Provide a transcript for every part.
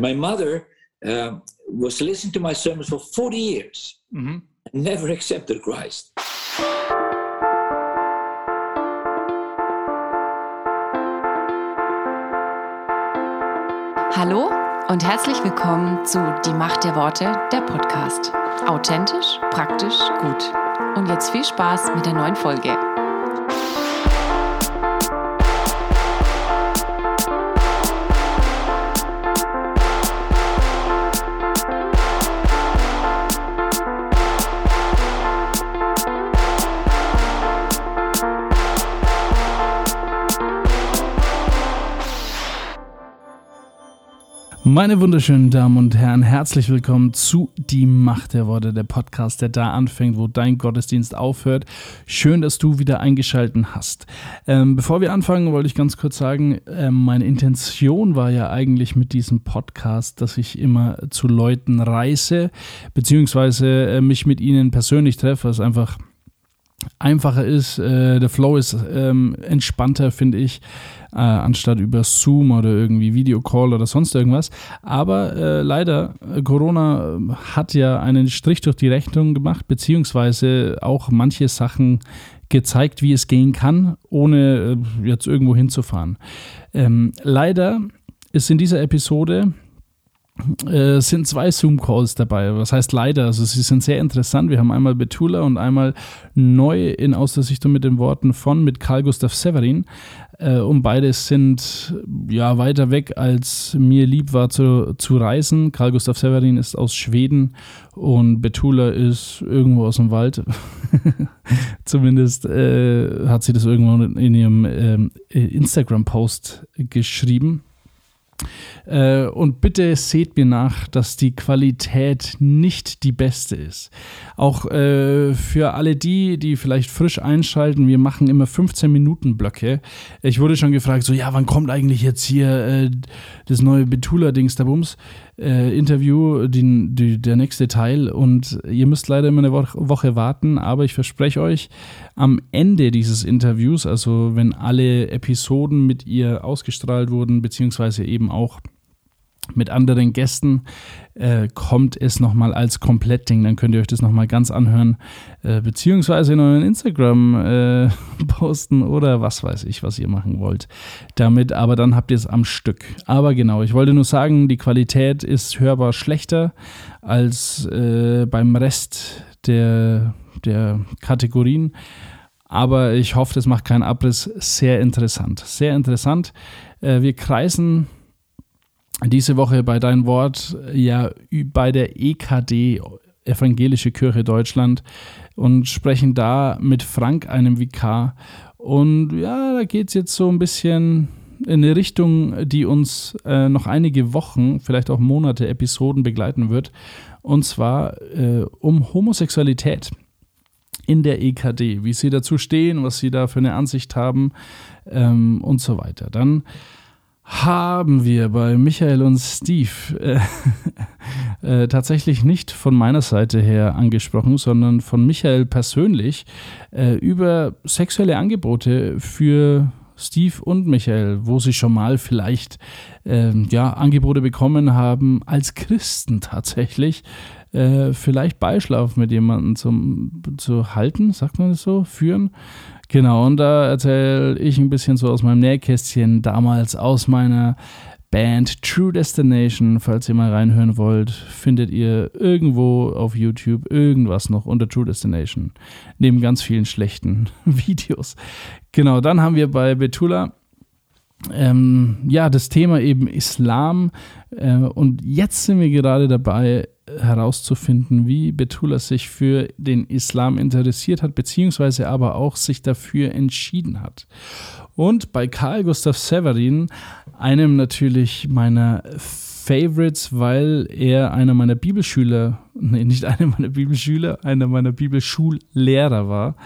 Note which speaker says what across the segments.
Speaker 1: My mother uh, was listening to my sermons for 40 years,
Speaker 2: Mhm.
Speaker 1: never accepted Christ.
Speaker 3: Hallo und herzlich willkommen zu Die Macht der Worte, der Podcast. Authentisch, praktisch, gut. Und jetzt viel Spaß mit der neuen Folge.
Speaker 2: Meine wunderschönen Damen und Herren, herzlich willkommen zu Die Macht der Worte, der Podcast, der da anfängt, wo dein Gottesdienst aufhört. Schön, dass du wieder eingeschalten hast. Ähm, bevor wir anfangen, wollte ich ganz kurz sagen, ähm, meine Intention war ja eigentlich mit diesem Podcast, dass ich immer zu Leuten reise, beziehungsweise äh, mich mit ihnen persönlich treffe, was einfach einfacher ist. Äh, der Flow ist ähm, entspannter, finde ich, äh, anstatt über Zoom oder irgendwie Videocall oder sonst irgendwas. Aber äh, leider, äh, Corona äh, hat ja einen Strich durch die Rechnung gemacht, beziehungsweise auch manche Sachen gezeigt, wie es gehen kann, ohne äh, jetzt irgendwo hinzufahren. Ähm, leider ist in dieser Episode äh, sind zwei Zoom-Calls dabei. Was heißt leider? Also sie sind sehr interessant. Wir haben einmal Betula und einmal neu in Aus der Sichtung mit den Worten von mit Karl Gustav Severin. Äh, und beide sind ja weiter weg, als mir lieb war zu, zu reisen. Karl Gustav Severin ist aus Schweden und Betula ist irgendwo aus dem Wald. Zumindest äh, hat sie das irgendwo in ihrem ähm, Instagram-Post geschrieben. Äh, und bitte seht mir nach, dass die Qualität nicht die beste ist. Auch äh, für alle die, die vielleicht frisch einschalten, wir machen immer 15 Minuten Blöcke. Ich wurde schon gefragt, so ja, wann kommt eigentlich jetzt hier äh, das neue Betula-Dings da Bums? Äh, Interview, die, die, der nächste Teil. Und ihr müsst leider immer eine Wo Woche warten, aber ich verspreche euch, am Ende dieses Interviews, also wenn alle Episoden mit ihr ausgestrahlt wurden, beziehungsweise eben auch mit anderen Gästen äh, kommt es nochmal als Komplettding. Dann könnt ihr euch das nochmal ganz anhören, äh, beziehungsweise in euren Instagram äh, posten oder was weiß ich, was ihr machen wollt damit. Aber dann habt ihr es am Stück. Aber genau, ich wollte nur sagen, die Qualität ist hörbar schlechter als äh, beim Rest der, der Kategorien. Aber ich hoffe, das macht keinen Abriss. Sehr interessant. Sehr interessant. Äh, wir kreisen diese Woche bei Dein Wort ja bei der EKD, Evangelische Kirche Deutschland, und sprechen da mit Frank, einem Vikar. Und ja, da geht es jetzt so ein bisschen in eine Richtung, die uns äh, noch einige Wochen, vielleicht auch Monate, Episoden begleiten wird. Und zwar äh, um Homosexualität in der EKD, wie sie dazu stehen, was sie da für eine Ansicht haben ähm, und so weiter. Dann haben wir bei Michael und Steve äh, äh, tatsächlich nicht von meiner Seite her angesprochen, sondern von Michael persönlich äh, über sexuelle Angebote für Steve und Michael, wo sie schon mal vielleicht ähm, ja, Angebote bekommen haben, als Christen tatsächlich, äh, vielleicht Beischlaf mit jemandem zum, zu halten, sagt man das so, führen. Genau, und da erzähle ich ein bisschen so aus meinem Nähkästchen, damals aus meiner Band True Destination. Falls ihr mal reinhören wollt, findet ihr irgendwo auf YouTube irgendwas noch unter True Destination. Neben ganz vielen schlechten Videos. Genau, dann haben wir bei Betula ähm, ja, das Thema eben Islam. Äh, und jetzt sind wir gerade dabei, herauszufinden, wie Betula sich für den Islam interessiert hat, beziehungsweise aber auch sich dafür entschieden hat. Und bei Karl Gustav Severin, einem natürlich meiner Favorites, weil er einer meiner Bibelschüler, nee, nicht einer meiner Bibelschüler, einer meiner Bibelschullehrer war,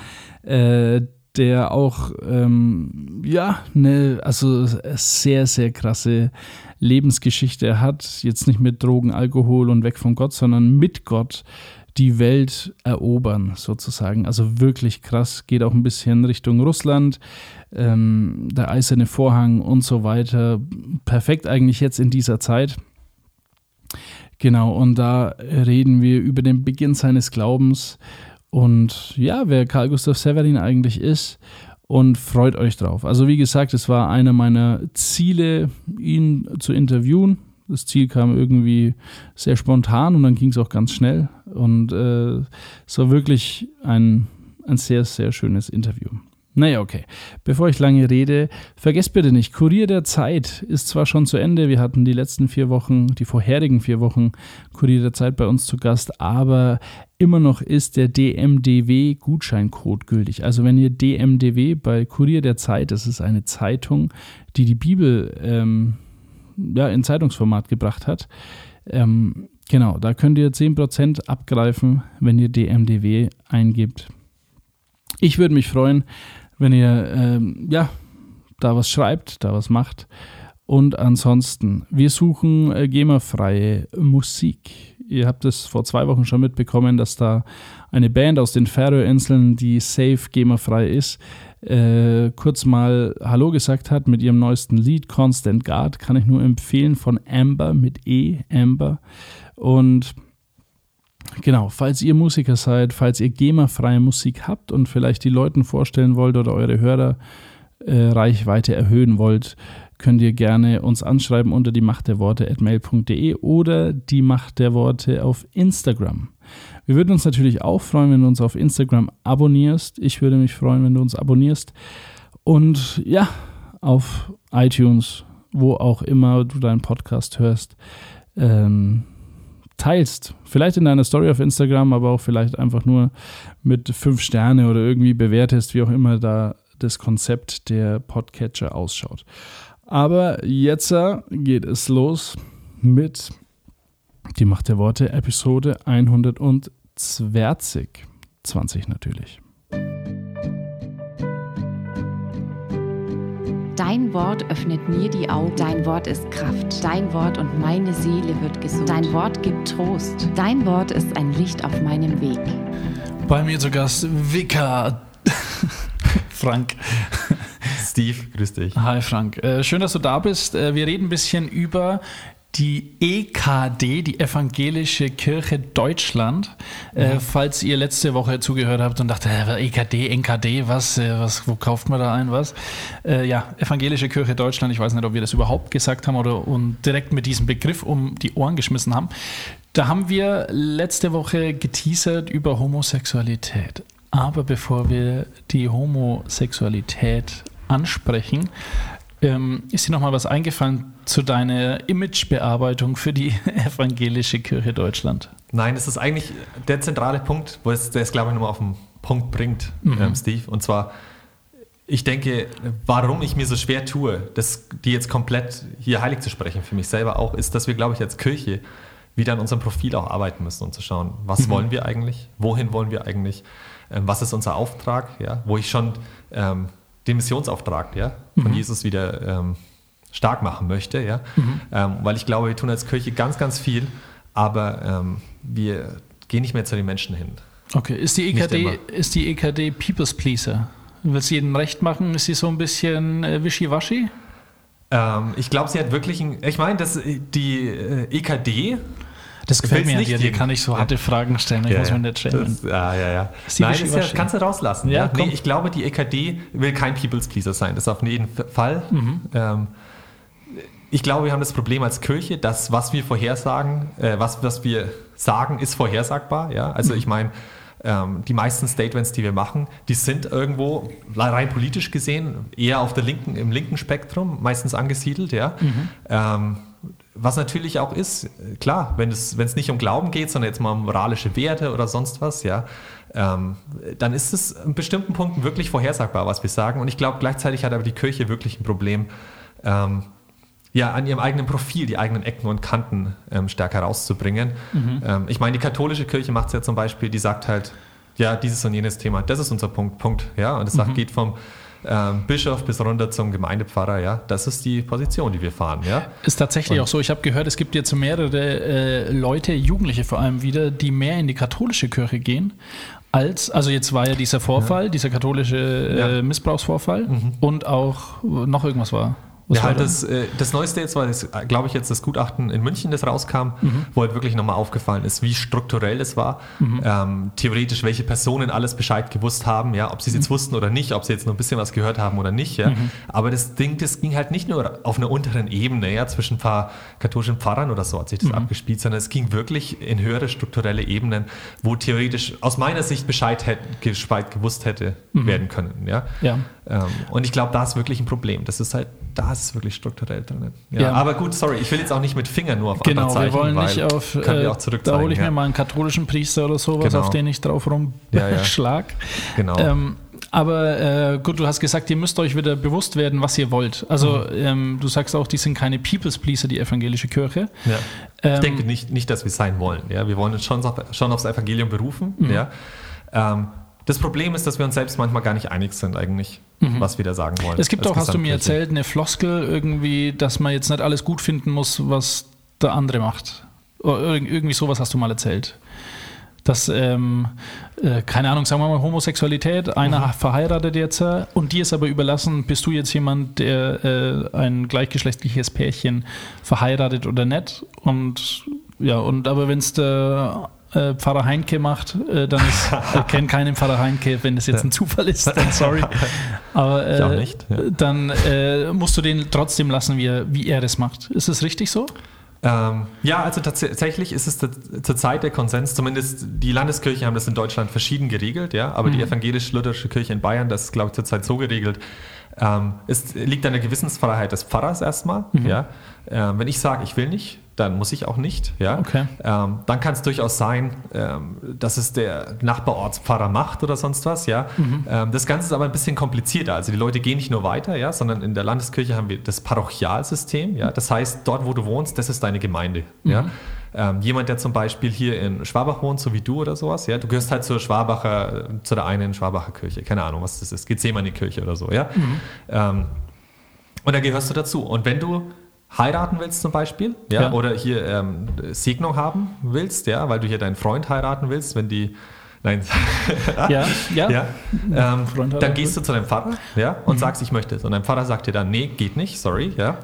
Speaker 2: äh, der auch, ähm, ja, eine, also sehr, sehr krasse Lebensgeschichte hat. Jetzt nicht mit Drogen, Alkohol und weg von Gott, sondern mit Gott die Welt erobern, sozusagen. Also wirklich krass. Geht auch ein bisschen Richtung Russland, ähm, der eiserne Vorhang und so weiter. Perfekt eigentlich jetzt in dieser Zeit. Genau, und da reden wir über den Beginn seines Glaubens und ja, wer Karl Gustav Severin eigentlich ist und freut euch drauf. Also wie gesagt, es war einer meiner Ziele, ihn zu interviewen. Das Ziel kam irgendwie sehr spontan und dann ging es auch ganz schnell. Und äh, es war wirklich ein, ein sehr, sehr schönes Interview. Naja, okay. Bevor ich lange rede, vergesst bitte nicht, Kurier der Zeit ist zwar schon zu Ende. Wir hatten die letzten vier Wochen, die vorherigen vier Wochen Kurier der Zeit bei uns zu Gast, aber immer noch ist der DMDW-Gutscheincode gültig. Also wenn ihr DMDW bei Kurier der Zeit, das ist eine Zeitung, die die Bibel ähm, ja, in Zeitungsformat gebracht hat, ähm, genau, da könnt ihr 10% abgreifen, wenn ihr DMDW eingibt. Ich würde mich freuen, wenn ihr ähm, ja, da was schreibt, da was macht. Und ansonsten, wir suchen äh, GEMA-freie Musik. Ihr habt es vor zwei Wochen schon mitbekommen, dass da eine Band aus den Färöerinseln, die safe GEMA-frei ist, äh, kurz mal Hallo gesagt hat mit ihrem neuesten Lied Constant Guard. Kann ich nur empfehlen von Amber mit E, Amber. Und Genau, falls ihr Musiker seid, falls ihr GEMA-freie Musik habt und vielleicht die Leuten vorstellen wollt oder eure Hörerreichweite äh, erhöhen wollt, könnt ihr gerne uns anschreiben unter die Macht der Worte at mail.de oder die Macht der Worte auf Instagram. Wir würden uns natürlich auch freuen, wenn du uns auf Instagram abonnierst. Ich würde mich freuen, wenn du uns abonnierst. Und ja, auf iTunes, wo auch immer du deinen Podcast hörst. Ähm, teilst. Vielleicht in deiner Story auf Instagram, aber auch vielleicht einfach nur mit fünf Sterne oder irgendwie bewertest, wie auch immer da das Konzept der Podcatcher ausschaut. Aber jetzt geht es los mit die Macht der Worte, Episode 120. 20 natürlich.
Speaker 3: Dein Wort öffnet mir die Augen. Dein Wort ist Kraft. Dein Wort und meine Seele wird gesund. Dein Wort gibt Trost. Dein Wort ist ein Licht auf meinem Weg.
Speaker 2: Bei mir zu Gast Vika. Frank.
Speaker 4: Steve, grüß dich.
Speaker 2: Hi Frank. Äh, schön, dass du da bist. Äh, wir reden ein bisschen über die EKD, die Evangelische Kirche Deutschland. Mhm. Äh, falls ihr letzte Woche zugehört habt und dachte, äh, EKD, NKD, was, äh, was, wo kauft man da ein, was? Äh, ja, Evangelische Kirche Deutschland, ich weiß nicht, ob wir das überhaupt gesagt haben oder und direkt mit diesem Begriff um die Ohren geschmissen haben. Da haben wir letzte Woche geteasert über Homosexualität. Aber bevor wir die Homosexualität ansprechen, ähm, ist dir noch mal was eingefallen zu deiner Imagebearbeitung für die evangelische Kirche Deutschland?
Speaker 4: Nein, das ist eigentlich der zentrale Punkt, wo es, der es, glaube ich, nochmal auf den Punkt bringt, mhm. ähm, Steve. Und zwar, ich denke, warum ich mir so schwer tue, das, die jetzt komplett hier heilig zu sprechen, für mich selber auch, ist, dass wir, glaube ich, als Kirche wieder an unserem Profil auch arbeiten müssen und zu schauen, was mhm. wollen wir eigentlich, wohin wollen wir eigentlich, ähm, was ist unser Auftrag, ja, wo ich schon ähm, den Missionsauftrag ja, von mhm. Jesus wieder ähm, stark machen möchte. Ja? Mhm. Ähm, weil ich glaube, wir tun als Kirche ganz, ganz viel, aber ähm, wir gehen nicht mehr zu den Menschen hin.
Speaker 2: Okay, ist die EKD, ist die EKD People's Pleaser? Will sie jedem recht machen? Ist sie so ein bisschen äh, wischiwaschi?
Speaker 4: Ähm, ich glaube, sie hat wirklich, ein, ich meine, dass die äh, EKD
Speaker 2: das gefällt mir dir, dir kann ich so harte Fragen stellen, ich
Speaker 4: ja,
Speaker 2: muss
Speaker 4: mir nicht schämen. ja, ja, ja. Nein, das ja, kannst du rauslassen. Ja, ja. Nee, ich glaube, die EKD will kein People's Pleaser sein, das auf jeden Fall. Mhm. Ähm, ich glaube, wir haben das Problem als Kirche, dass was wir vorhersagen, äh, was, was wir sagen, ist vorhersagbar. Ja? Also mhm. ich meine, ähm, die meisten Statements, die wir machen, die sind irgendwo rein politisch gesehen eher auf der linken, im linken Spektrum meistens angesiedelt. Ja? Mhm. Ähm, was natürlich auch ist, klar, wenn es, wenn es nicht um Glauben geht, sondern jetzt mal um moralische Werte oder sonst was, ja, ähm, dann ist es in bestimmten Punkten wirklich vorhersagbar, was wir sagen. Und ich glaube, gleichzeitig hat aber die Kirche wirklich ein Problem, ähm, ja, an ihrem eigenen Profil die eigenen Ecken und Kanten ähm, stärker rauszubringen. Mhm. Ähm, ich meine, die katholische Kirche macht es ja zum Beispiel, die sagt halt, ja, dieses und jenes Thema, das ist unser Punkt, Punkt, ja, und es mhm. geht vom ähm, Bischof bis runter zum Gemeindepfarrer, ja, das ist die Position, die wir fahren, ja.
Speaker 2: Ist tatsächlich Und auch so. Ich habe gehört, es gibt jetzt mehrere äh, Leute, Jugendliche vor allem wieder, die mehr in die katholische Kirche gehen als, also jetzt war ja dieser Vorfall, ja. dieser katholische äh, ja. Missbrauchsvorfall mhm. und auch noch irgendwas war.
Speaker 4: Ja, halt das, äh, das Neueste jetzt war, das, glaube ich, jetzt das Gutachten in München, das rauskam, mhm. wo halt wirklich nochmal aufgefallen ist, wie strukturell es war. Mhm. Ähm, theoretisch, welche Personen alles Bescheid gewusst haben, ja, ob sie es jetzt mhm. wussten oder nicht, ob sie jetzt nur ein bisschen was gehört haben oder nicht. Ja. Mhm. Aber das Ding, das ging halt nicht nur auf einer unteren Ebene, ja, zwischen ein paar katholischen Pfarrern oder so hat sich das mhm. abgespielt, sondern es ging wirklich in höhere strukturelle Ebenen, wo theoretisch aus meiner Sicht Bescheid, hätte, Bescheid gewusst hätte mhm. werden können. Ja. ja. Ähm, und ich glaube, da ist wirklich ein Problem. Das ist halt, da ist es wirklich strukturell drin. Ja, ja. Aber gut, sorry, ich will jetzt auch nicht mit Fingern nur auf
Speaker 2: genau, andere zeichnen. Genau, wir wollen nicht auf, äh, auch da hole ich ja. mir mal einen katholischen Priester oder sowas, genau. auf den ich drauf rumschlag. Ja, genau. Ähm, aber äh, gut, du hast gesagt, ihr müsst euch wieder bewusst werden, was ihr wollt. Also mhm. ähm, du sagst auch, die sind keine People's Pleaser, die evangelische Kirche.
Speaker 4: Ja. Ähm, ich denke nicht, nicht, dass wir sein wollen. Ja? Wir wollen uns schon, schon aufs Evangelium berufen. Mhm. Ja? Ähm, das Problem ist, dass wir uns selbst manchmal gar nicht einig sind eigentlich, mhm. was wir da sagen wollen.
Speaker 2: Es gibt auch, hast du mir erzählt, eine Floskel irgendwie, dass man jetzt nicht alles gut finden muss, was der andere macht. Oder irgendwie sowas hast du mal erzählt. Dass, ähm, äh, keine Ahnung, sagen wir mal Homosexualität, einer mhm. verheiratet jetzt äh, und dir ist aber überlassen, bist du jetzt jemand, der äh, ein gleichgeschlechtliches Pärchen verheiratet oder nicht? Und ja, und aber wenn es der äh, Pfarrer Heinke macht, äh, dann ist, äh, kennt keinen Pfarrer Heinke, wenn das jetzt ein Zufall ist, dann sorry. Aber äh, nicht, ja. dann äh, musst du den trotzdem lassen, wie er, wie er das macht. Ist das richtig so?
Speaker 4: Ähm, ja, also tatsächlich ist es zurzeit der Konsens, zumindest die Landeskirchen haben das in Deutschland verschieden geregelt, ja, aber mhm. die evangelisch-lutherische Kirche in Bayern, das ist, glaube ich, zurzeit so geregelt, ähm, es liegt an der Gewissensfreiheit des Pfarrers erstmal, mhm. ja. Ähm, wenn ich sage, ich will nicht, dann muss ich auch nicht. Ja? Okay. Ähm, dann kann es durchaus sein, ähm, dass es der Nachbarortspfarrer macht oder sonst was. Ja? Mhm. Ähm, das Ganze ist aber ein bisschen komplizierter. Also die Leute gehen nicht nur weiter, ja, sondern in der Landeskirche haben wir das Parochialsystem. Ja? Das heißt, dort, wo du wohnst, das ist deine Gemeinde. Mhm. Ja? Ähm, jemand, der zum Beispiel hier in Schwabach wohnt, so wie du oder sowas, ja, du gehörst halt zur Schwabacher, zu der einen Schwabacher Kirche, keine Ahnung, was das ist, Gethsemane-Kirche oder so, ja. Mhm. Ähm, und da gehörst du dazu. Und wenn du heiraten willst zum Beispiel, ja, ja. oder hier ähm, Segnung haben willst, ja, weil du hier deinen Freund heiraten willst, wenn die Nein. ja, ja. ja. Ähm, dann gehst du zu deinem Vater ja, und mhm. sagst, ich möchte es. Und dein Vater sagt dir dann, nee, geht nicht, sorry. Ja.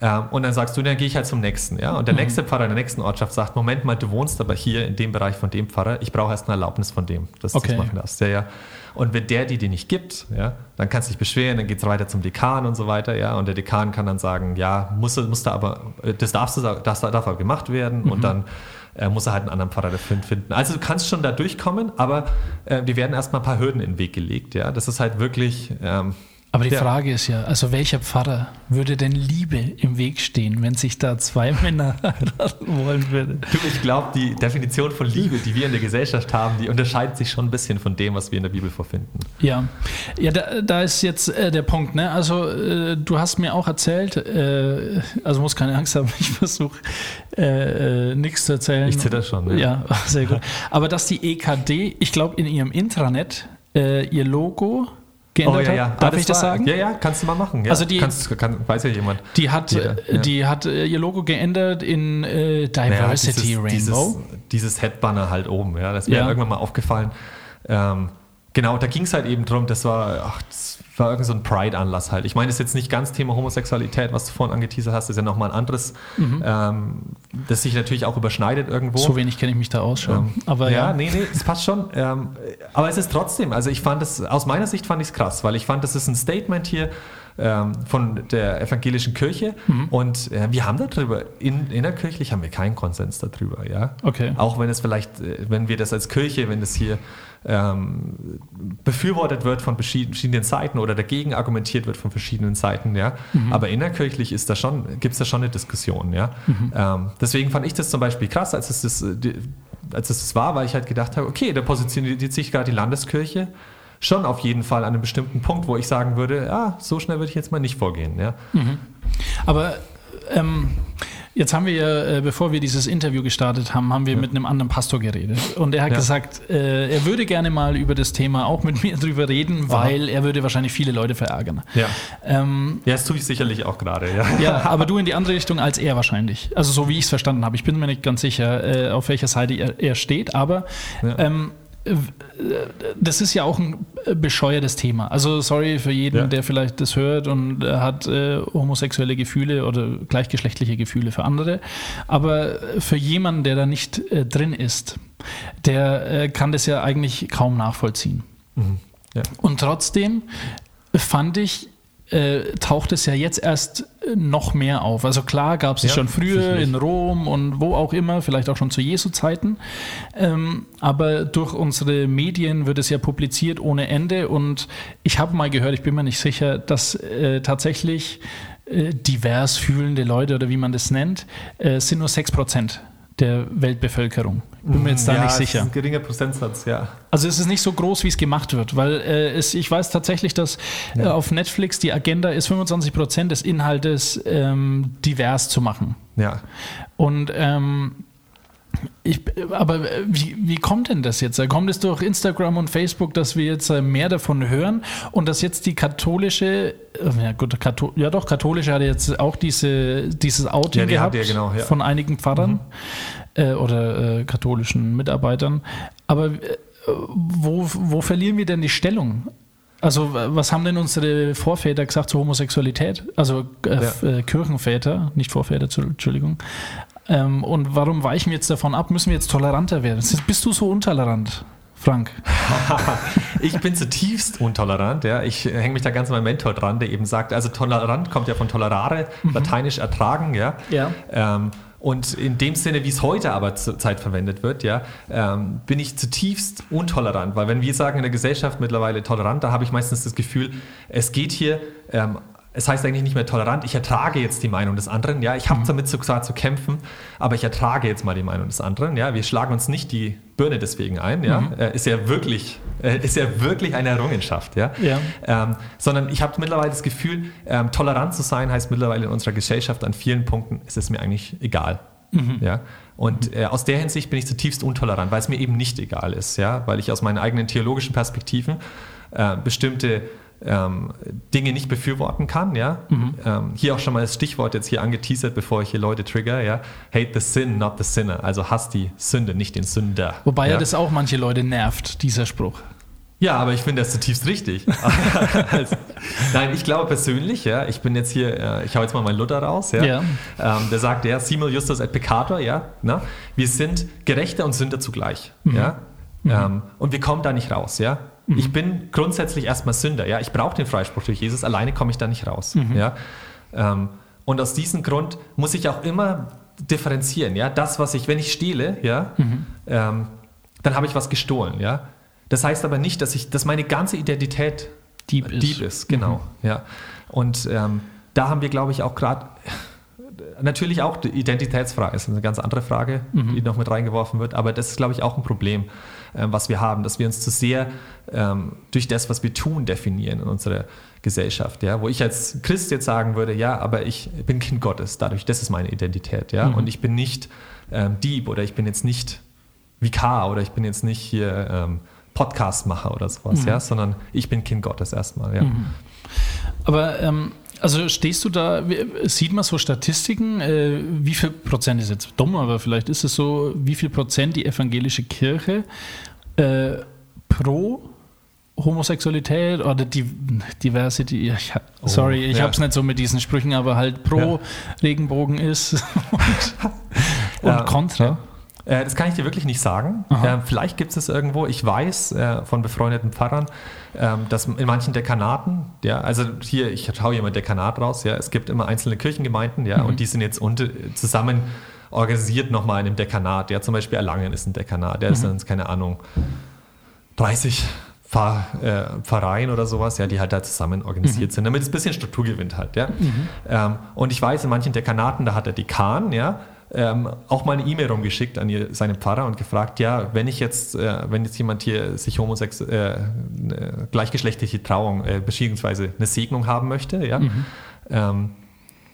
Speaker 4: Ähm, und dann sagst du, dann gehe ich halt zum nächsten. Ja? Und der mhm. nächste Pfarrer in der nächsten Ortschaft sagt, Moment mal, du wohnst aber hier in dem Bereich von dem Pfarrer, ich brauche erst eine Erlaubnis von dem, dass okay. du das machen darfst. Ja, ja. Und wenn der die dir nicht gibt, ja, dann kannst du dich beschweren, dann geht es weiter zum Dekan und so weiter, ja. Und der Dekan kann dann sagen, ja, muss, muss da aber, das darfst du, das darf aber gemacht werden mhm. und dann äh, muss er halt einen anderen Pfarrer dafür finden. Also du kannst schon da durchkommen, aber äh, die werden erstmal ein paar Hürden in den Weg gelegt, ja. Das ist halt wirklich, ähm,
Speaker 2: aber die ja. Frage ist ja, also welcher Pfarrer würde denn Liebe im Weg stehen, wenn sich da zwei Männer heiraten wollen würden?
Speaker 4: Ich glaube, die Definition von Liebe, die wir in der Gesellschaft haben, die unterscheidet sich schon ein bisschen von dem, was wir in der Bibel vorfinden.
Speaker 2: Ja, ja da, da ist jetzt äh, der Punkt. Ne? Also äh, du hast mir auch erzählt, äh, also muss keine Angst haben, ich versuche äh, äh, nichts zu erzählen.
Speaker 4: Ich zitter schon.
Speaker 2: Ja. ja, sehr gut. Aber dass die EKD, ich glaube in ihrem Intranet, äh, ihr Logo geändert oh, ja, ja. hat. Darf ah, ich das war, sagen?
Speaker 4: Ja, ja, kannst du mal machen. Ja.
Speaker 2: Also die,
Speaker 4: kannst, kann, weiß ja jemand.
Speaker 2: Die hat, ja, die hat äh, ihr Logo geändert in äh, Diversity naja,
Speaker 4: dieses,
Speaker 2: Rainbow.
Speaker 4: Dieses, dieses Headbanner halt oben, ja, das ist mir irgendwann mal aufgefallen. Ähm, genau, da ging es halt eben drum, das war, ach, das war irgend so ein Pride-Anlass halt. Ich meine, das ist jetzt nicht ganz Thema Homosexualität, was du vorhin angeteasert hast, das ist ja nochmal ein anderes, mhm. ähm, das sich natürlich auch überschneidet irgendwo.
Speaker 2: So wenig kenne ich mich da aus schon. Ähm,
Speaker 4: aber ja, ja, nee, nee, das passt schon. Ähm, aber es ist trotzdem, also ich fand es, aus meiner Sicht fand ich es krass, weil ich fand, das ist ein Statement hier, ähm, von der evangelischen Kirche. Mhm. Und äh, wir haben darüber, in, innerkirchlich haben wir keinen Konsens darüber, ja.
Speaker 2: Okay.
Speaker 4: Auch wenn es vielleicht, äh, wenn wir das als Kirche, wenn das hier ähm, befürwortet wird von verschiedenen Seiten oder dagegen argumentiert wird von verschiedenen Seiten, ja. Mhm. Aber innerkirchlich ist da schon, gibt es da schon eine Diskussion, ja. Mhm. Ähm, deswegen fand ich das zum Beispiel krass, als es das, die, als es das war, weil ich halt gedacht habe, okay, da positioniert sich gerade die Landeskirche schon auf jeden Fall an einem bestimmten Punkt, wo ich sagen würde, ja, so schnell würde ich jetzt mal nicht vorgehen. Ja. Mhm.
Speaker 2: Aber ähm, jetzt haben wir ja, äh, bevor wir dieses Interview gestartet haben, haben wir ja. mit einem anderen Pastor geredet. Und er hat ja. gesagt, äh, er würde gerne mal über das Thema auch mit mir drüber reden, weil Aha. er würde wahrscheinlich viele Leute verärgern.
Speaker 4: Ja, ähm, ja das tue ich sicherlich auch gerade. Ja.
Speaker 2: ja, aber du in die andere Richtung als er wahrscheinlich. Also so wie ich es verstanden habe. Ich bin mir nicht ganz sicher, äh, auf welcher Seite er, er steht, aber ähm, das ist ja auch ein bescheuertes Thema. Also sorry für jeden, ja. der vielleicht das hört und hat äh, homosexuelle Gefühle oder gleichgeschlechtliche Gefühle für andere. Aber für jemanden, der da nicht äh, drin ist, der äh, kann das ja eigentlich kaum nachvollziehen. Mhm. Ja. Und trotzdem fand ich äh, taucht es ja jetzt erst äh, noch mehr auf. Also klar gab es ja, schon früher in Rom und wo auch immer, vielleicht auch schon zu Jesu Zeiten. Ähm, aber durch unsere Medien wird es ja publiziert ohne Ende. Und ich habe mal gehört, ich bin mir nicht sicher, dass äh, tatsächlich äh, divers fühlende Leute oder wie man das nennt, äh, sind nur 6 Prozent der Weltbevölkerung. Bin mir jetzt da
Speaker 4: ja,
Speaker 2: nicht sicher.
Speaker 4: Ist ein geringer Prozentsatz, ja.
Speaker 2: Also es ist nicht so groß, wie es gemacht wird, weil äh, es, ich weiß tatsächlich, dass ja. äh, auf Netflix die Agenda ist, 25 Prozent des Inhaltes ähm, divers zu machen.
Speaker 4: Ja.
Speaker 2: Und ähm, ich, aber wie, wie kommt denn das jetzt? Kommt es durch Instagram und Facebook, dass wir jetzt äh, mehr davon hören und dass jetzt die katholische, äh, ja gut, Kathol ja doch, katholische hat jetzt auch diese, dieses Outing ja, gehabt ja, genau, ja. von einigen Pfarrern mhm. Äh, oder äh, katholischen Mitarbeitern. Aber äh, wo, wo verlieren wir denn die Stellung? Also, was haben denn unsere Vorväter gesagt zur Homosexualität? Also äh, ja. Kirchenväter, nicht Vorväter, Entschuldigung. Ähm, und warum weichen wir jetzt davon ab? Müssen wir jetzt toleranter werden? Bist du so intolerant? Frank.
Speaker 4: ich bin zutiefst untolerant, ja. Ich hänge mich da ganz an meinem Mentor dran, der eben sagt, also tolerant kommt ja von tolerare, mhm. lateinisch ertragen, ja.
Speaker 2: ja.
Speaker 4: Ähm, und in dem Sinne, wie es heute aber zur Zeit verwendet wird, ja, ähm, bin ich zutiefst untolerant, weil wenn wir sagen in der Gesellschaft mittlerweile tolerant, da habe ich meistens das Gefühl, es geht hier ähm, es heißt eigentlich nicht mehr tolerant, ich ertrage jetzt die Meinung des anderen. Ja, ich habe mhm. damit sogar zu kämpfen, aber ich ertrage jetzt mal die Meinung des anderen. Ja, wir schlagen uns nicht die Birne deswegen ein. Ja, mhm. ist ja wirklich, ist ja wirklich eine Errungenschaft. Ja,
Speaker 2: ja.
Speaker 4: Ähm, sondern ich habe mittlerweile das Gefühl, ähm, tolerant zu sein heißt mittlerweile in unserer Gesellschaft an vielen Punkten ist es mir eigentlich egal. Mhm. Ja, und äh, aus der Hinsicht bin ich zutiefst intolerant, weil es mir eben nicht egal ist. Ja, weil ich aus meinen eigenen theologischen Perspektiven äh, bestimmte ähm, Dinge nicht befürworten kann. Ja? Mhm. Ähm, hier auch schon mal das Stichwort jetzt hier angeteasert, bevor ich hier Leute trigger. Ja? Hate the sin, not the sinner. Also hasst die Sünde, nicht den Sünder.
Speaker 2: Wobei
Speaker 4: ja,
Speaker 2: ja das auch manche Leute nervt, dieser Spruch.
Speaker 4: Ja, aber ich finde das zutiefst richtig. also, nein, ich glaube persönlich, ja, ich bin jetzt hier, äh, ich hau jetzt mal meinen Luther raus, ja. ja. Ähm, der sagt, ja, simul justus et peccator, ja, na? wir sind Gerechter und Sünder zugleich, mhm. ja. Mhm. Ähm, und wir kommen da nicht raus, ja. Mhm. Ich bin grundsätzlich erstmal Sünder. Ja? Ich brauche den Freispruch durch Jesus, alleine komme ich da nicht raus. Mhm. Ja? Ähm, und aus diesem Grund muss ich auch immer differenzieren. Ja? Das, was ich, wenn ich stehle, ja, mhm. ähm, dann habe ich was gestohlen. Ja? Das heißt aber nicht, dass, ich, dass meine ganze Identität
Speaker 2: Dieb ist.
Speaker 4: Dieb ist genau. Mhm. Ja. Und ähm, da haben wir, glaube ich, auch gerade natürlich auch Identitätsfrage ist eine ganz andere Frage, mhm. die noch mit reingeworfen wird, aber das ist, glaube ich, auch ein Problem, äh, was wir haben, dass wir uns zu sehr ähm, durch das, was wir tun, definieren in unserer Gesellschaft, ja, wo ich als Christ jetzt sagen würde, ja, aber ich bin Kind Gottes, dadurch, das ist meine Identität, ja, mhm. und ich bin nicht ähm, Dieb oder ich bin jetzt nicht Vikar oder ich bin jetzt nicht hier ähm, Podcastmacher oder sowas, mhm. ja, sondern ich bin Kind Gottes erstmal, ja. Mhm.
Speaker 2: Aber ähm, also stehst du da, sieht man so Statistiken, äh, wie viel Prozent ist jetzt dumm, aber vielleicht ist es so, wie viel Prozent die evangelische Kirche äh, pro Homosexualität oder die Diversity, ich, sorry, oh, ich ja. habe es nicht so mit diesen Sprüchen, aber halt pro ja. Regenbogen ist und, und ja. kontra.
Speaker 4: Äh, das kann ich dir wirklich nicht sagen. Äh, vielleicht gibt es es irgendwo. Ich weiß äh, von befreundeten Pfarrern, ähm, dass in manchen Dekanaten, ja, also hier, ich schaue hier mal Dekanat raus, ja, es gibt immer einzelne Kirchengemeinden, ja, mhm. und die sind jetzt unter, zusammen organisiert nochmal in einem Dekanat. Ja, zum Beispiel Erlangen ist ein Dekanat, der mhm. ist dann, keine Ahnung, 30 Pfarr, äh, Pfarreien oder sowas, ja, die halt da zusammen organisiert mhm. sind, damit es ein bisschen Struktur gewinnt halt, ja. Mhm. Ähm, und ich weiß, in manchen Dekanaten, da hat der Dekan, ja, ähm, auch mal eine E-Mail rumgeschickt an ihr, seinen Pfarrer und gefragt, ja, wenn ich jetzt, äh, wenn jetzt jemand hier sich homosex, äh, gleichgeschlechtliche Trauung äh, beziehungsweise eine Segnung haben möchte, ja, mhm. ähm,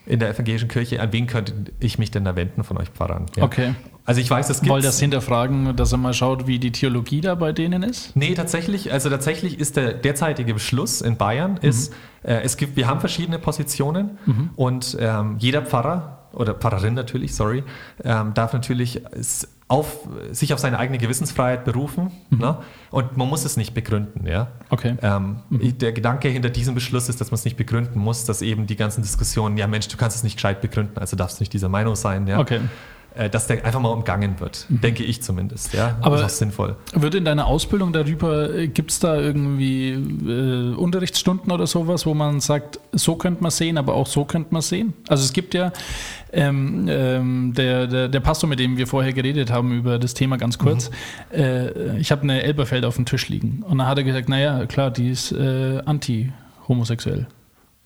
Speaker 4: in der evangelischen Kirche, an wen könnte ich mich denn da wenden von euch Pfarrern?
Speaker 2: Ja. Okay.
Speaker 4: Also ich weiß, es gibt.
Speaker 2: Wollt das hinterfragen, dass er mal schaut, wie die Theologie da bei denen ist?
Speaker 4: Nee, tatsächlich, also tatsächlich ist der derzeitige Beschluss in Bayern, mhm. ist, äh, es gibt, wir haben verschiedene Positionen mhm. und ähm, jeder Pfarrer oder Pfarrerin natürlich, sorry, ähm, darf natürlich auf, sich auf seine eigene Gewissensfreiheit berufen mhm. ne? und man muss es nicht begründen. Ja?
Speaker 2: Okay.
Speaker 4: Ähm, mhm. Der Gedanke hinter diesem Beschluss ist, dass man es nicht begründen muss, dass eben die ganzen Diskussionen, ja Mensch, du kannst es nicht gescheit begründen, also darfst du nicht dieser Meinung sein. Ja?
Speaker 2: Okay.
Speaker 4: Äh, dass der einfach mal umgangen wird, mhm. denke ich zumindest. Ja?
Speaker 2: Aber das ist sinnvoll. Wird in deiner Ausbildung darüber, äh, gibt es da irgendwie äh, Unterrichtsstunden oder sowas, wo man sagt, so könnte man sehen, aber auch so könnte man sehen? Also es gibt ja ähm, ähm, der, der, der, Pastor, mit dem wir vorher geredet haben über das Thema ganz kurz, mhm. äh, ich habe eine Elberfeld auf dem Tisch liegen und dann hat er gesagt, naja, klar, die ist äh, anti-homosexuell.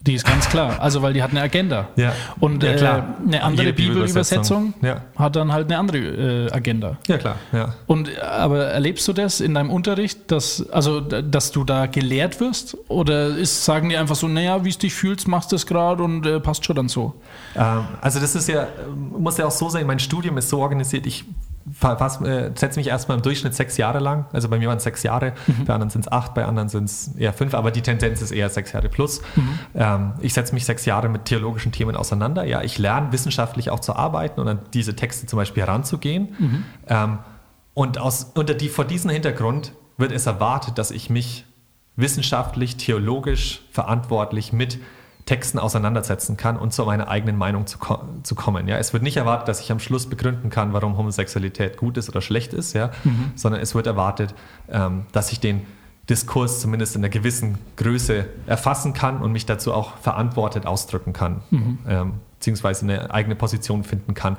Speaker 2: Die ist ganz klar. Also, weil die hat eine Agenda.
Speaker 4: Ja.
Speaker 2: Und ja, äh, eine andere Bibelübersetzung ja. hat dann halt eine andere äh, Agenda.
Speaker 4: Ja, klar. Ja.
Speaker 2: Und aber erlebst du das in deinem Unterricht, dass, also, dass du da gelehrt wirst? Oder ist, sagen die einfach so, naja, wie es dich fühlst, machst du es gerade und äh, passt schon dann so?
Speaker 4: Ähm, also, das ist ja, muss ja auch so sein, mein Studium ist so organisiert, ich äh, setze mich erstmal im Durchschnitt sechs Jahre lang. Also bei mir waren es sechs Jahre, mhm. bei anderen sind es acht, bei anderen sind es eher fünf, aber die Tendenz ist eher sechs Jahre plus. Mhm. Ähm, ich setze mich sechs Jahre mit theologischen Themen auseinander. Ja, ich lerne wissenschaftlich auch zu arbeiten und an diese Texte zum Beispiel heranzugehen. Mhm. Ähm, und aus, unter die, vor diesem Hintergrund wird es erwartet, dass ich mich wissenschaftlich, theologisch verantwortlich mit Texten auseinandersetzen kann und zu meiner eigenen Meinung zu, zu kommen. Ja? Es wird nicht erwartet, dass ich am Schluss begründen kann, warum Homosexualität gut ist oder schlecht ist, ja? Mhm. sondern es wird erwartet, ähm, dass ich den Diskurs zumindest in einer gewissen Größe erfassen kann und mich dazu auch verantwortet ausdrücken kann, mhm. ähm, beziehungsweise eine eigene Position finden kann.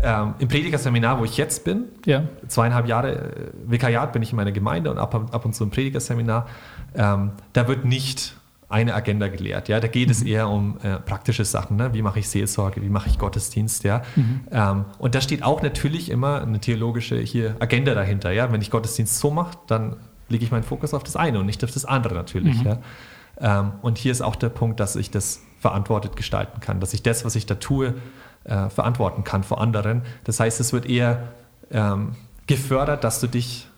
Speaker 4: Ähm, Im Predigerseminar, wo ich jetzt bin, ja. zweieinhalb Jahre äh, Vikariat bin ich in meiner Gemeinde und ab, ab und zu im Predigerseminar, ähm, da wird nicht eine Agenda gelehrt. Ja, da geht mhm. es eher um äh, praktische Sachen. Ne? Wie mache ich Seelsorge? Wie mache ich Gottesdienst? Ja, mhm. ähm, und da steht auch natürlich immer eine theologische hier Agenda dahinter. Ja, wenn ich Gottesdienst so mache, dann lege ich meinen Fokus auf das eine und nicht auf das andere natürlich. Mhm. Ja? Ähm, und hier ist auch der Punkt, dass ich das verantwortet gestalten kann, dass ich das, was ich da tue, äh, verantworten kann vor anderen. Das heißt, es wird eher ähm, gefördert, dass du dich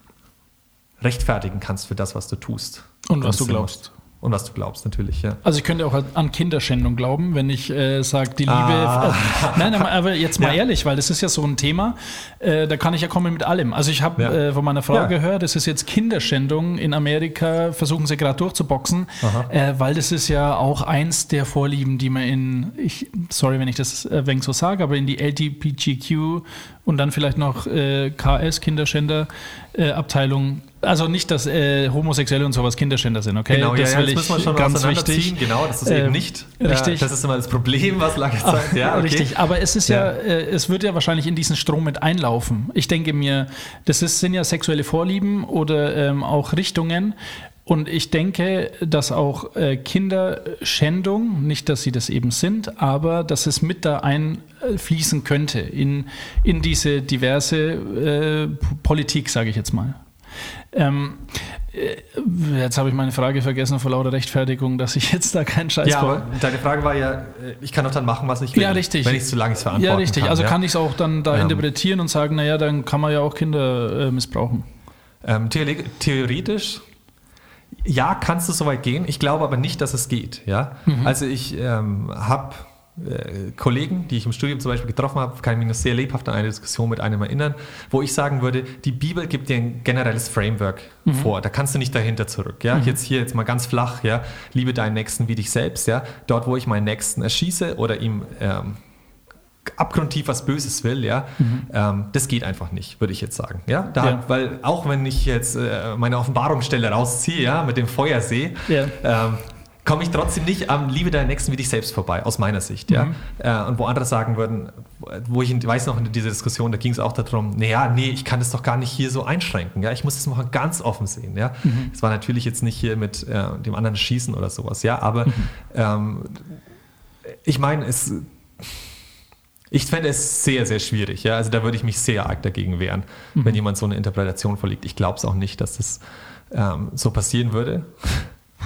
Speaker 4: rechtfertigen kannst für das, was du tust.
Speaker 2: Und was du glaubst
Speaker 4: und was du glaubst, natürlich, ja.
Speaker 2: Also ich könnte auch an Kinderschändung glauben, wenn ich äh, sage, die Liebe. Ah. Äh, nein, aber jetzt mal ja. ehrlich, weil das ist ja so ein Thema, äh, da kann ich ja kommen mit allem. Also ich habe ja. äh, von meiner Frau ja. gehört, das ist jetzt Kinderschändung in Amerika, versuchen sie gerade durchzuboxen, äh, weil das ist ja auch eins der Vorlieben, die man in, ich, sorry, wenn ich das äh, wenig so sage, aber in die LGBTQ und dann vielleicht noch äh, KS, Kinderschänder, Abteilung also nicht, dass äh, Homosexuelle und sowas Kinderschänder sind, okay?
Speaker 4: Genau, das, ja, ja, das müssen wir schon ganz wichtig. Genau, das ist ähm, eben nicht.
Speaker 2: Richtig.
Speaker 4: das ist immer das Problem, was lange Zeit.
Speaker 2: Ja, okay. Richtig, aber es ist ja, ja äh, es wird ja wahrscheinlich in diesen Strom mit einlaufen. Ich denke mir, das ist, sind ja sexuelle Vorlieben oder ähm, auch Richtungen. Und ich denke, dass auch äh, Kinderschändung, nicht, dass sie das eben sind, aber dass es mit da einfließen könnte in, in diese diverse äh, Politik, sage ich jetzt mal. Ähm, äh, jetzt habe ich meine Frage vergessen vor lauter Rechtfertigung, dass ich jetzt da keinen Scheiß
Speaker 4: Ja, aber deine Frage war ja, äh, ich kann doch dann machen, was ich will.
Speaker 2: Ja, richtig.
Speaker 4: Wenn ich es zu lange verantworten
Speaker 2: Ja, richtig.
Speaker 4: Kann,
Speaker 2: also
Speaker 4: ja?
Speaker 2: kann ich es auch dann da ähm. interpretieren und sagen, naja, dann kann man ja auch Kinder äh, missbrauchen.
Speaker 4: Ähm, theoretisch ja, kannst du so weit gehen. Ich glaube aber nicht, dass es geht. Ja? Mhm. Also ich ähm, habe äh, Kollegen, die ich im Studium zum Beispiel getroffen habe, kann ich mich noch sehr lebhaft an eine Diskussion mit einem erinnern, wo ich sagen würde, die Bibel gibt dir ein generelles Framework mhm. vor. Da kannst du nicht dahinter zurück. Ja? Mhm. Jetzt hier jetzt mal ganz flach, ja, liebe deinen Nächsten wie dich selbst, ja. Dort, wo ich meinen Nächsten erschieße oder ihm ähm, abgrundtief was Böses will, ja, mhm. ähm, das geht einfach nicht, würde ich jetzt sagen. Ja? Da, ja. Weil auch wenn ich jetzt äh, meine Offenbarungsstelle rausziehe, ja, mit dem Feuersee, ja. ähm, komme ich trotzdem nicht am Liebe deiner Nächsten wie dich selbst vorbei, aus meiner Sicht. Ja? Mhm. Äh, und wo andere sagen würden, wo ich weiß noch in dieser Diskussion, da ging es auch darum, naja, nee, ich kann das doch gar nicht hier so einschränken. Ja? Ich muss das mal ganz offen sehen. Ja? Mhm. Das war natürlich jetzt nicht hier mit äh, dem anderen Schießen oder sowas, ja, aber mhm. ähm, ich meine, es. Ich fände es sehr, sehr schwierig. Ja? Also da würde ich mich sehr arg dagegen wehren, mhm. wenn jemand so eine Interpretation verlegt. Ich glaube es auch nicht, dass das ähm, so passieren würde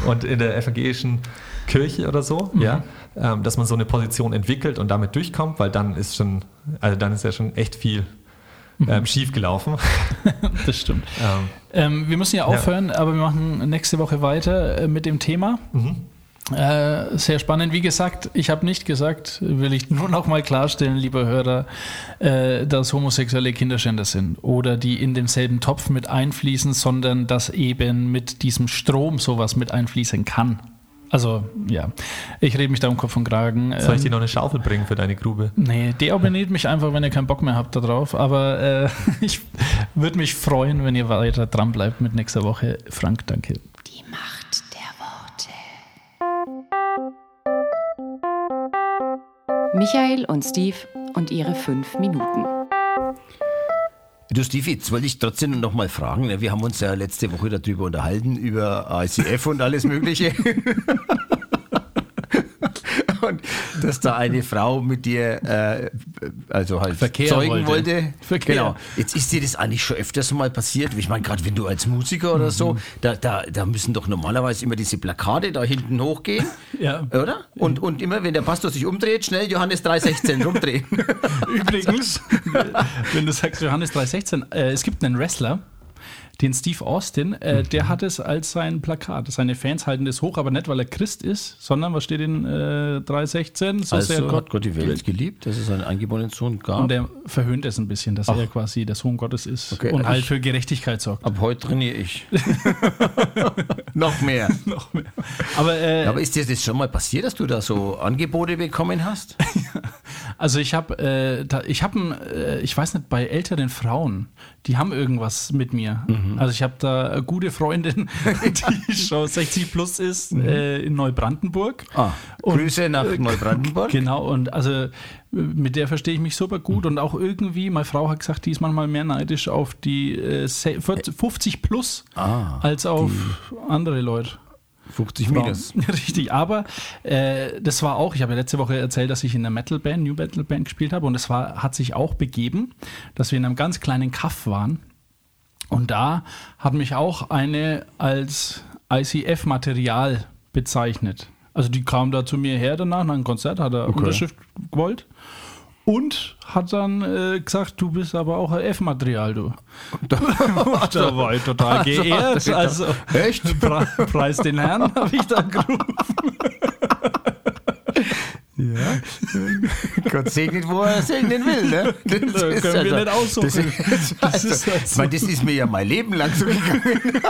Speaker 4: und in der evangelischen Kirche oder so, mhm. ja, ähm, dass man so eine Position entwickelt und damit durchkommt, weil dann ist schon, also dann ist ja schon echt viel mhm. ähm, schief gelaufen.
Speaker 2: das stimmt. Ähm, ähm, wir müssen ja aufhören, ja. aber wir machen nächste Woche weiter äh, mit dem Thema. Mhm. Äh, sehr spannend. Wie gesagt, ich habe nicht gesagt, will ich nur noch mal klarstellen, lieber Hörer, äh, dass homosexuelle Kinderschänder sind oder die in denselben Topf mit einfließen, sondern dass eben mit diesem Strom sowas mit einfließen kann. Also, ja, ich rede mich da um Kopf und Kragen.
Speaker 4: Soll ich dir noch eine Schaufel bringen für deine Grube?
Speaker 2: Nee, deabonniert mich einfach, wenn ihr keinen Bock mehr habt darauf. Aber äh, ich würde mich freuen, wenn ihr weiter dran bleibt mit nächster Woche. Frank, danke.
Speaker 3: Michael und Steve und ihre fünf Minuten.
Speaker 5: Du Steve, jetzt wollte ich trotzdem noch mal fragen. Ne? Wir haben uns ja letzte Woche darüber unterhalten, über ICF und alles Mögliche. und dass da eine Frau mit dir äh, also halt
Speaker 2: Verkehr
Speaker 5: zeugen
Speaker 2: wollte.
Speaker 5: wollte.
Speaker 2: Verkehr.
Speaker 5: Genau. Jetzt ist dir das eigentlich schon öfters mal passiert. Ich meine, gerade wenn du als Musiker oder so,
Speaker 2: Mhm.
Speaker 5: da, da, da müssen doch normalerweise immer diese Plakate da hinten hochgehen.
Speaker 2: Ja.
Speaker 5: Oder? Und, und immer, wenn der Pastor sich umdreht, schnell Johannes 3,16 rumdrehen.
Speaker 2: Übrigens, wenn du sagst Johannes 3,16, äh, es gibt einen Wrestler, den Steve Austin, äh, der hat es als sein Plakat. Seine Fans halten das hoch, aber nicht, weil er Christ ist, sondern was steht in äh, 3,16? So sehr
Speaker 5: Also hat Gott die Welt geliebt, dass es einen eingeborenen Sohn gab.
Speaker 2: Und er verhöhnt es ein bisschen, dass er quasi der Sohn Gottes ist
Speaker 5: Okay,
Speaker 2: und halt für Gerechtigkeit sorgt.
Speaker 5: Ab heute trainiere ich. Noch mehr.
Speaker 2: Noch mehr. Aber, äh,
Speaker 5: Aber ist dir das schon mal passiert, dass du da so Angebote bekommen hast?
Speaker 2: also ich habe, äh, da- ich habe, äh, ich weiß nicht, bei älteren Frauen, die haben irgendwas mit mir.
Speaker 5: Mhm.
Speaker 2: Also ich habe da eine gute Freundin, die schon 60 plus ist äh, in Neubrandenburg.
Speaker 5: Mhm. Ah,
Speaker 2: Und-
Speaker 5: Grüße nach Neubrandenburg.
Speaker 2: Genau, und also äh, mit der verstehe ich mich super gut und auch irgendwie, meine Frau hat gesagt, die ist manchmal mehr neidisch auf die äh, se- 40 50 plus
Speaker 5: Ah,
Speaker 2: als auf andere Leute.
Speaker 5: 50
Speaker 2: Frauen.
Speaker 5: minus.
Speaker 2: Richtig, aber äh, das war auch, ich habe ja letzte Woche erzählt, dass ich in einer Metal-Band, New Metal-Band gespielt habe und es war, hat sich auch begeben, dass wir in einem ganz kleinen Kaff waren und da hat mich auch eine als ICF-Material bezeichnet. Also die kam da zu mir her danach, nach einem Konzert, hat er Unterschrift gewollt und hat dann äh, gesagt, du bist aber auch ein F-Material, du. Da war ich total geehrt. Also,
Speaker 5: Echt?
Speaker 2: Pre Preis den Herrn, habe ich da gerufen.
Speaker 5: Gott segnet, wo er segnen will. Ne? Das
Speaker 2: Da
Speaker 5: ist
Speaker 2: können wir nicht aussuchen.
Speaker 5: Das ist,
Speaker 2: Das
Speaker 5: also,
Speaker 2: ist
Speaker 5: ich
Speaker 2: so.
Speaker 5: meine, das ist mir ja mein Leben lang so gegangen.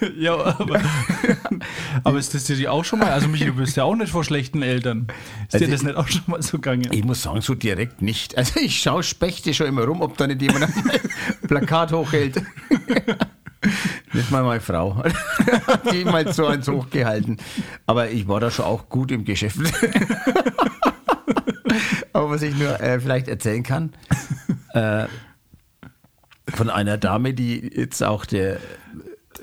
Speaker 2: Ja, aber, aber ist das dir auch schon mal? Also, Michi, du bist ja auch nicht vor schlechten Eltern. Ist dir
Speaker 5: Also
Speaker 2: das nicht auch schon mal so gegangen?
Speaker 5: Ich muss sagen, so direkt nicht. Also ich schaue Spechte schon immer rum, ob da nicht jemand ein Plakat hochhält. Nicht mal meine Frau. Hat jemals so eins hochgehalten. Aber ich war da schon auch gut im Geschäft. Aber was ich nur äh, vielleicht erzählen kann, äh, von einer Dame, die jetzt auch der,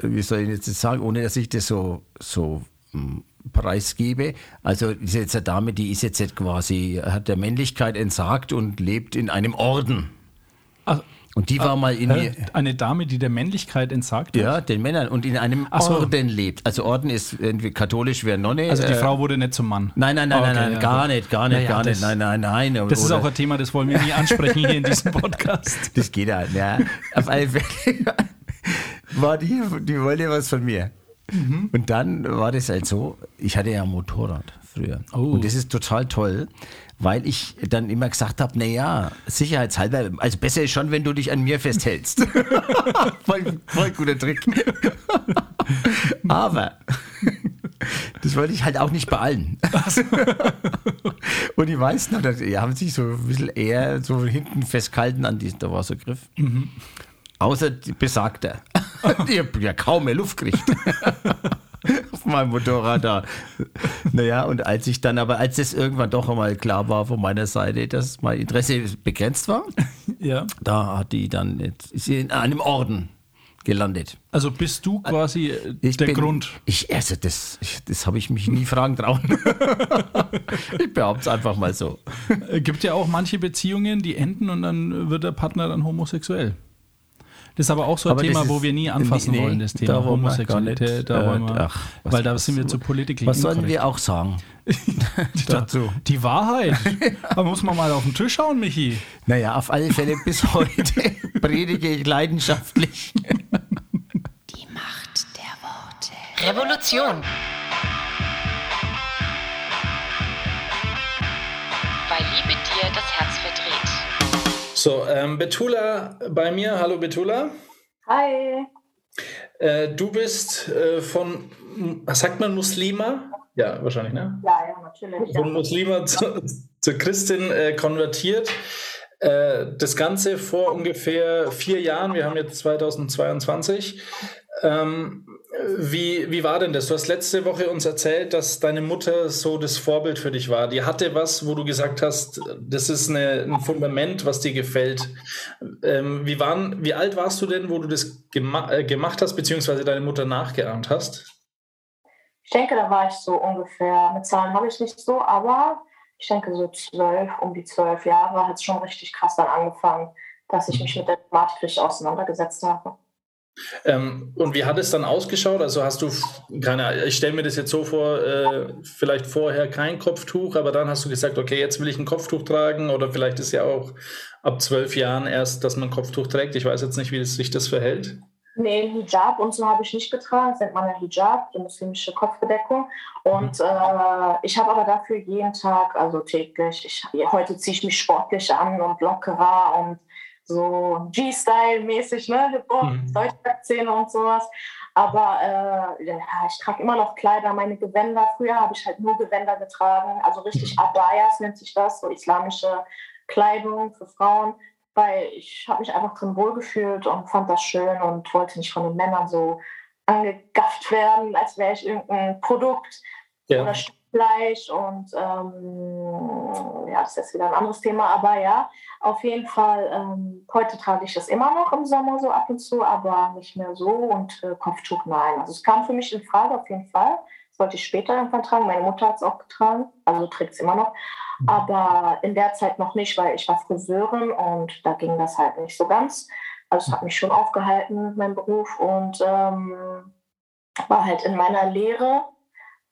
Speaker 5: wie soll ich jetzt sagen, ohne dass ich das so, so hm, preisgebe. Also ist jetzt eine Dame, die ist jetzt quasi, hat der Männlichkeit entsagt und lebt in einem Orden.
Speaker 2: Ach,
Speaker 5: Und die war mal in
Speaker 2: hä? eine Dame, die der Männlichkeit entsagt hat?
Speaker 5: ja, den Männern und in einem
Speaker 2: so.
Speaker 5: Orden lebt. Also Orden ist irgendwie katholisch, wäre Nonne.
Speaker 2: Also die
Speaker 5: äh,
Speaker 2: Frau wurde nicht zum Mann.
Speaker 5: Nein, nein, nein, nein,
Speaker 2: okay,
Speaker 5: nein,
Speaker 2: ja,
Speaker 5: gar
Speaker 2: gut.
Speaker 5: nicht, gar nicht,
Speaker 2: Ja, ja,
Speaker 5: gar nicht, nein, nein, nein.
Speaker 2: Das ist auch ein Thema, das wollen wir nie ansprechen hier in diesem Podcast.
Speaker 5: Das geht halt, ja. Auf alle Fälle war die, die wollte was von mir.
Speaker 2: Mhm.
Speaker 5: Und dann war das halt so, ich hatte ja ein Motorrad früher.
Speaker 2: Oh.
Speaker 5: Und das ist total toll, weil ich dann immer gesagt habe, naja, sicherheitshalber, also besser ist schon, wenn du dich an mir festhältst. voll, voll guter Trick. Aber das wollte ich halt auch nicht bei allen. Und die meisten haben, die haben sich so ein bisschen eher so hinten festgehalten an diesen, da war so Griff. Außer die Besagter. Die haben ja kaum mehr Luft gekriegt. Auf meinem Motorrad da. Naja, und als ich dann aber, als es irgendwann doch einmal klar war von meiner Seite, dass mein Interesse begrenzt war,
Speaker 2: Ja.
Speaker 5: da hat die dann, jetzt, ist sie in einem Orden gelandet.
Speaker 2: Also bist du quasi äh,
Speaker 5: Ich
Speaker 2: der
Speaker 5: bin-
Speaker 2: Grund.
Speaker 5: Ich, also das, ich, das habe ich mich nie fragen trauen. ich behaupte es einfach mal so.
Speaker 2: Es gibt ja auch manche Beziehungen, die enden und dann wird der Partner dann homosexuell. Das ist aber auch so ein
Speaker 5: Aber
Speaker 2: Thema,
Speaker 5: ist-
Speaker 2: wo wir nie anfassen
Speaker 5: nee,
Speaker 2: wollen, das Thema
Speaker 5: da
Speaker 2: Homosexualität. da
Speaker 5: äh,
Speaker 2: wollen wir,
Speaker 5: ach, was-
Speaker 2: weil da sind wir zu politisch
Speaker 5: Was sollen wir auch sagen dazu?
Speaker 2: Die Wahrheit. Da muss man mal auf den Tisch schauen, Michi.
Speaker 5: Naja, auf alle Fälle bis heute predige ich leidenschaftlich.
Speaker 3: Revolution. Weil Liebe dir das Herz verdreht.
Speaker 6: So, ähm, Betula bei mir. Hallo Betula.
Speaker 7: Hi.
Speaker 6: Äh, du bist äh, von, sagt man Muslima? Ja, wahrscheinlich, ne?
Speaker 7: Ja, ja, natürlich.
Speaker 6: Von Muslima zu, zu Christin äh, konvertiert. Äh, das Ganze vor ungefähr vier Jahren, wir haben jetzt 2022. Ähm, wie, wie war denn das? Du hast letzte Woche uns erzählt, dass deine Mutter so das Vorbild für dich war. Die hatte was, wo du gesagt hast, das ist eine, ein Fundament, was dir gefällt. Ähm, wie, waren, wie alt warst du denn, wo du das gema äh, gemacht hast, beziehungsweise deine Mutter nachgeahmt hast?
Speaker 7: Ich denke, da war ich so ungefähr, mit Zahlen habe ich nicht so, aber ich denke so zwölf, um die zwölf Jahre hat es schon richtig krass dann angefangen, dass ich mich mit der Thematik auseinandergesetzt habe.
Speaker 6: Ähm, und wie hat es dann ausgeschaut? Also hast du, keine ich stelle mir das jetzt so vor, äh, vielleicht vorher kein Kopftuch, aber dann hast du gesagt, okay, jetzt will ich ein Kopftuch tragen oder vielleicht ist ja auch ab zwölf Jahren erst, dass man Kopftuch trägt. Ich weiß jetzt nicht, wie das, sich das verhält.
Speaker 7: Nee, Hijab und so habe ich nicht getragen. Das nennt man ja Hijab, die muslimische Kopfbedeckung. Und mhm. äh, ich habe aber dafür jeden Tag, also täglich, ich, heute ziehe ich mich sportlich an und lockerer und so G-Style-mäßig, ne? Hip-Hop, mhm. Deutschrap-Szene und sowas. Aber äh, ja, ich trage immer noch Kleider, meine Gewänder. Früher habe ich halt nur Gewänder getragen, also richtig mhm. Abayas nennt sich das, so islamische Kleidung für Frauen weil ich habe mich einfach drin wohlgefühlt und fand das schön und wollte nicht von den Männern so angegafft werden, als wäre ich irgendein Produkt ja. oder Fleisch und ähm, ja, das ist jetzt wieder ein anderes Thema, aber ja, auf jeden Fall, ähm, heute trage ich das immer noch im Sommer so ab und zu, aber nicht mehr so und äh, Kopftuch nein. Also es kam für mich in Frage auf jeden Fall. Das wollte ich später irgendwann tragen. Meine Mutter hat es auch getragen, also trägt es immer noch. Mhm. Aber in der Zeit noch nicht, weil ich war Friseurin und da ging das halt nicht so ganz. Also es hat mich schon aufgehalten, mein Beruf. Und ähm, war halt in meiner Lehre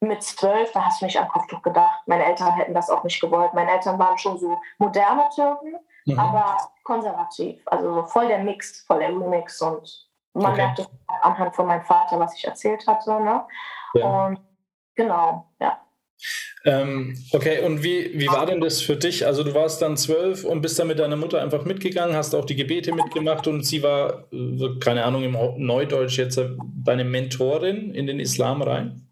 Speaker 7: mit zwölf, da hast du nicht an Kopftuch gedacht. Meine Eltern hätten das auch nicht gewollt. Meine Eltern waren schon so moderne Türken, mhm. aber konservativ. Also voll der Mix, voll der Remix. Und man okay. merkte anhand von meinem Vater, was ich erzählt hatte. Ne? Ja. Und genau, ja.
Speaker 6: Ähm, okay, und wie, wie war denn das für dich? Also du warst dann zwölf und bist dann mit deiner Mutter einfach mitgegangen, hast auch die Gebete mitgemacht und sie war, keine Ahnung, im Neudeutsch jetzt äh, deine Mentorin in den Islam rein?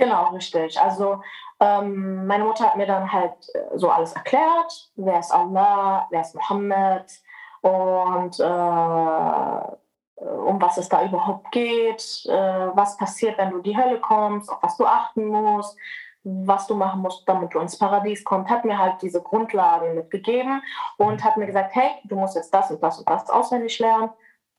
Speaker 7: Genau, richtig. Also ähm, meine Mutter hat mir dann halt äh, so alles erklärt, wer ist Allah, wer ist Mohammed und äh, um was es da überhaupt geht, äh, was passiert, wenn du in die Hölle kommst, auf was du achten musst was du machen musst, damit du ins Paradies kommst, hat mir halt diese Grundlagen mitgegeben und hat mir gesagt, hey, du musst jetzt das und das und das auswendig lernen.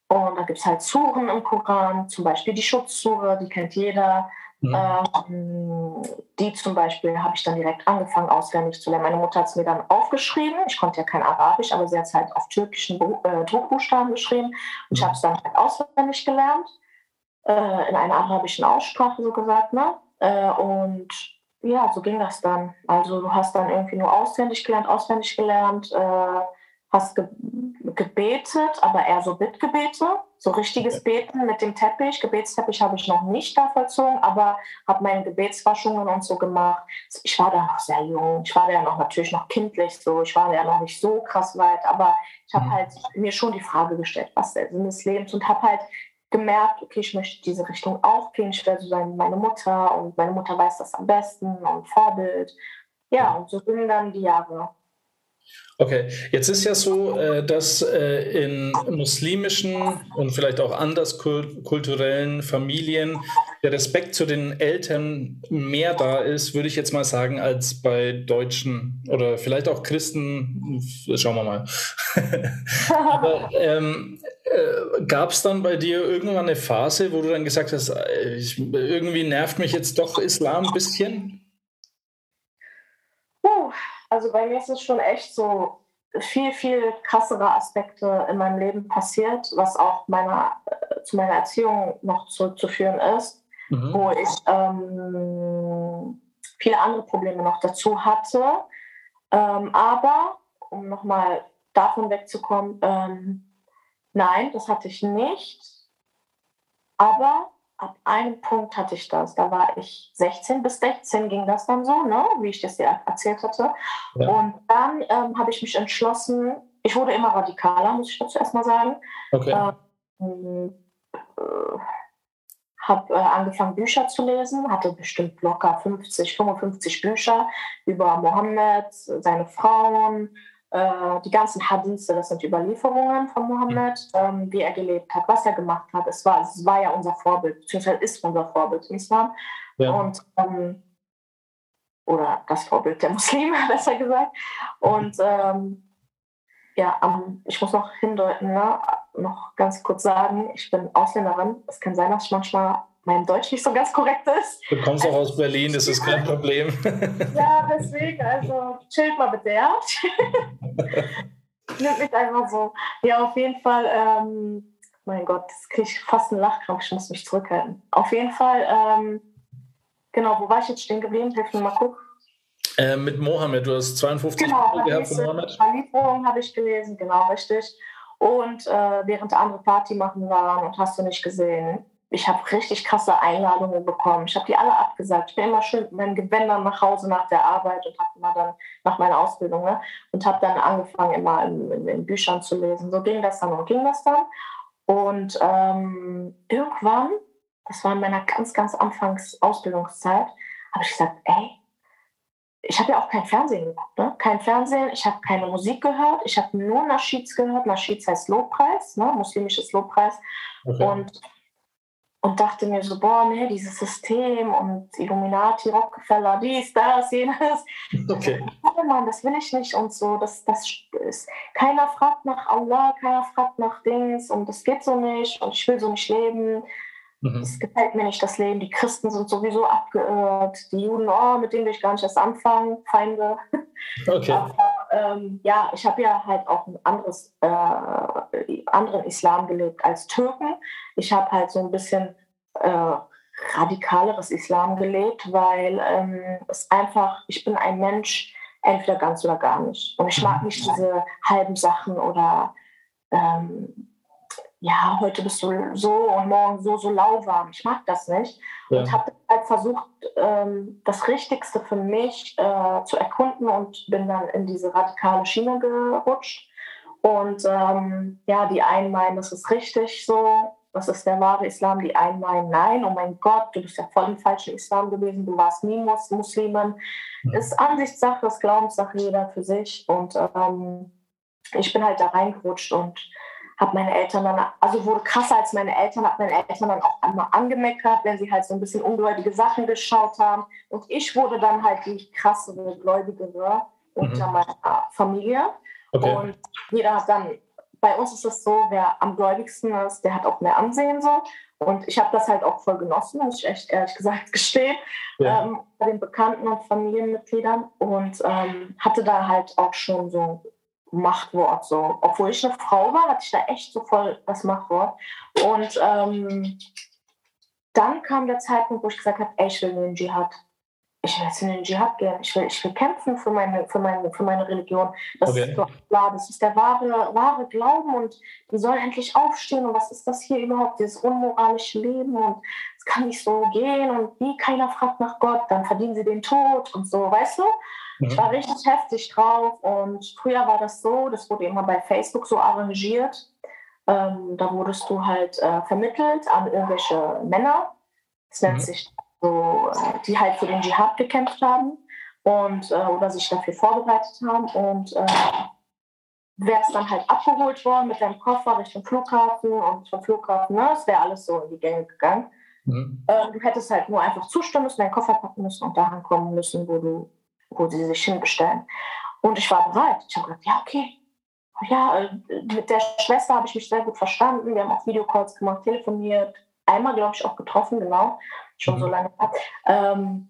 Speaker 7: Und da gibt es halt Suren im Koran, zum Beispiel die Schutzsure, die kennt jeder. Mhm. Ähm, die zum Beispiel habe ich dann direkt angefangen auswendig zu lernen. Meine Mutter hat es mir dann aufgeschrieben. Ich konnte ja kein Arabisch, aber sie hat es halt auf türkischen äh, Druckbuchstaben geschrieben. Und ich mhm. habe es dann halt auswendig gelernt, äh, in einer arabischen Aussprache so gesagt. Ne? Äh, und ja, so ging das dann. Also du hast dann irgendwie nur auswendig gelernt, auswendig gelernt, äh, hast ge gebetet, aber eher so Bittgebete, so richtiges Beten mit dem Teppich. Gebetsteppich habe ich noch nicht da vollzogen, aber habe meine Gebetswaschungen und so gemacht. Ich war da noch sehr jung, ich war da ja noch natürlich noch kindlich so, ich war ja noch nicht so krass weit, aber ich habe mhm. halt mir schon die Frage gestellt, was der Sinn des Lebens und habe halt gemerkt, okay, ich möchte diese Richtung auch gehen, ich werde so sein wie meine Mutter und meine Mutter weiß das am besten und Vorbild. Ja, und so sind dann die Jahre.
Speaker 6: Okay, jetzt ist ja so, äh, dass äh, in muslimischen und vielleicht auch anders kulturellen Familien der Respekt zu den Eltern mehr da ist, würde ich jetzt mal sagen, als bei Deutschen oder vielleicht auch Christen. Schauen wir mal. Aber ähm, äh, gab es dann bei dir irgendwann eine Phase, wo du dann gesagt hast, ich, irgendwie nervt mich jetzt doch Islam ein bisschen?
Speaker 7: Also bei mir ist es schon echt so viel, viel krassere Aspekte in meinem Leben passiert, was auch meiner, äh, zu meiner Erziehung noch zurückzuführen ist, mhm. wo ich ähm, viele andere Probleme noch dazu hatte. Ähm, aber, um nochmal davon wegzukommen, ähm, nein, das hatte ich nicht. Aber ab einem Punkt hatte ich das. Da war ich 16 bis 16 ging das dann so, ne? wie ich das dir erzählt hatte. Ja. Und dann ähm, habe ich mich entschlossen, ich wurde immer radikaler, muss ich dazu erstmal sagen. Okay. Ähm, äh, habe äh, angefangen, Bücher zu lesen, hatte bestimmt locker 50, 55 Bücher über Mohammed, seine Frauen, die ganzen Hadithe, das sind Überlieferungen von Mohammed, mhm. ähm, wie er gelebt hat, was er gemacht hat. Es war, es war ja unser Vorbild, beziehungsweise ist unser Vorbild im Islam. Ja. Und, ähm, oder das Vorbild der Muslime, besser gesagt. Und ähm, ja, ich muss noch hindeuten, ne? noch ganz kurz sagen, ich bin Ausländerin. Es kann sein, dass ich manchmal mein Deutsch nicht so ganz korrekt ist.
Speaker 2: Du kommst auch aus Berlin, das ist kein Problem.
Speaker 7: ja, deswegen, also chillt mal bitte, ja? Nimmt mich einfach so. Ja, auf jeden Fall, ähm, mein Gott, das kriege ich fast einen Lachkrampf, ich muss mich zurückhalten. Auf jeden Fall, ähm, genau, wo war ich jetzt stehen geblieben? Hilf mir mal gucken.
Speaker 2: Äh, mit Mohammed, du hast 52
Speaker 7: genau, Buch gehabt von Mohammed. Lieferung habe ich gelesen, genau, richtig. Und äh, während andere Party machen waren und hast du nicht gesehen, ich habe richtig krasse Einladungen bekommen. Ich habe die alle abgesagt. Ich bin immer schön mit meinen Gewändern nach Hause nach der Arbeit und habe immer dann nach meiner Ausbildung ne, und habe dann angefangen, immer in, in, in, Büchern zu lesen. So ging das dann und ging das dann. Und ähm, irgendwann, das war in meiner ganz, ganz Anfangs Ausbildungszeit, habe ich gesagt, ey, ich habe ja auch kein Fernsehen geguckt, ne? kein Fernsehen, ich habe keine Musik gehört, ich habe nur Naschids gehört. Naschids heißt Lobpreis, ne? muslimisches Lobpreis. Okay. Und und dachte mir so, boah, nee, dieses System und Illuminati, Rockefeller, dies, das, jenes. Okay. Oh Mann, das will ich nicht und so. Das, das ist, keiner fragt nach Allah, keiner fragt nach Dings und das geht so nicht und ich will so nicht leben. Mhm. Es gefällt mir nicht das Leben. Die Christen sind sowieso abgeirrt. Die Juden, oh, mit denen will ich gar nicht erst anfangen. Feinde. Okay. Aber, ähm, ja, ich habe ja halt auch ein anderes, äh, anderen Islam gelebt als Türken. Ich habe halt so ein bisschen äh, radikaleres Islam gelebt, weil ähm, es einfach, ich bin ein Mensch, entweder ganz oder gar nicht. Und ich mag nicht diese halben Sachen oder ähm, ja, heute bist du so und morgen so, so lauwarm. Ich mag das nicht. Ja. Und habe halt versucht, ähm, das Richtigste für mich äh, zu erkunden und bin dann in diese radikale Schiene gerutscht. Und ähm, ja, die einen meinen, das ist richtig so, das ist der wahre Islam. Die einen meinen, nein, oh mein Gott, du bist ja voll im falschen Islam gewesen, du warst nie Mus Muslimen. Ja. Ist Ansichtssache, ist Glaubenssache, jeder für sich. Und ähm, ich bin halt da reingerutscht und habe meine Eltern dann, also wurde krasser als meine Eltern, habe meine Eltern dann auch einmal angemeckert, wenn sie halt so ein bisschen ungläubige Sachen geschaut haben. Und ich wurde dann halt die krassere, gläubigere mhm. unter meiner Familie. Okay. Und jeder hat dann, bei uns ist es so, wer am gläubigsten ist, der hat auch mehr Ansehen so. Und ich habe das halt auch voll genossen, muss ich echt ehrlich gesagt gestehen, ja. ähm, bei den Bekannten und Familienmitgliedern. Und ähm, hatte da halt auch schon so Machtwort. So. Obwohl ich eine Frau war, hatte ich da echt so voll das Machtwort. Und ähm, dann kam der Zeitpunkt, wo ich gesagt habe, ey, ich will in den Dschihad. Ich will jetzt in den Dschihad gehen. Ich will, ich will kämpfen für meine, für meine, für meine Religion. Das okay. ist doch klar, das ist der wahre, wahre Glauben und die sollen endlich aufstehen. Und was ist das hier überhaupt, dieses unmoralische Leben? Und es kann nicht so gehen. Und wie keiner fragt nach Gott, dann verdienen sie den Tod und so, weißt du? Ich war richtig heftig drauf und früher war das so, das wurde immer bei Facebook so arrangiert. Ähm, da wurdest du halt äh, vermittelt an irgendwelche Männer. Das nennt mhm. sich so, äh, die halt für den Dschihad gekämpft haben und äh, oder sich dafür vorbereitet haben. Und äh, wärst dann halt abgeholt worden mit deinem Koffer Richtung Flughafen und vom Flughafen, ne, es wäre alles so in die Gänge gegangen. Mhm. Äh, du hättest halt nur einfach zustimmen müssen, deinen Koffer packen müssen und dahin kommen müssen, wo du wo sie sich hinbestellen. Und ich war bereit. Ich habe gesagt, ja, okay. Ja, äh, mit der Schwester habe ich mich sehr gut verstanden. Wir haben auch Videocalls gemacht, telefoniert. Einmal, glaube ich, auch getroffen, genau. Schon mhm. so lange. Ähm,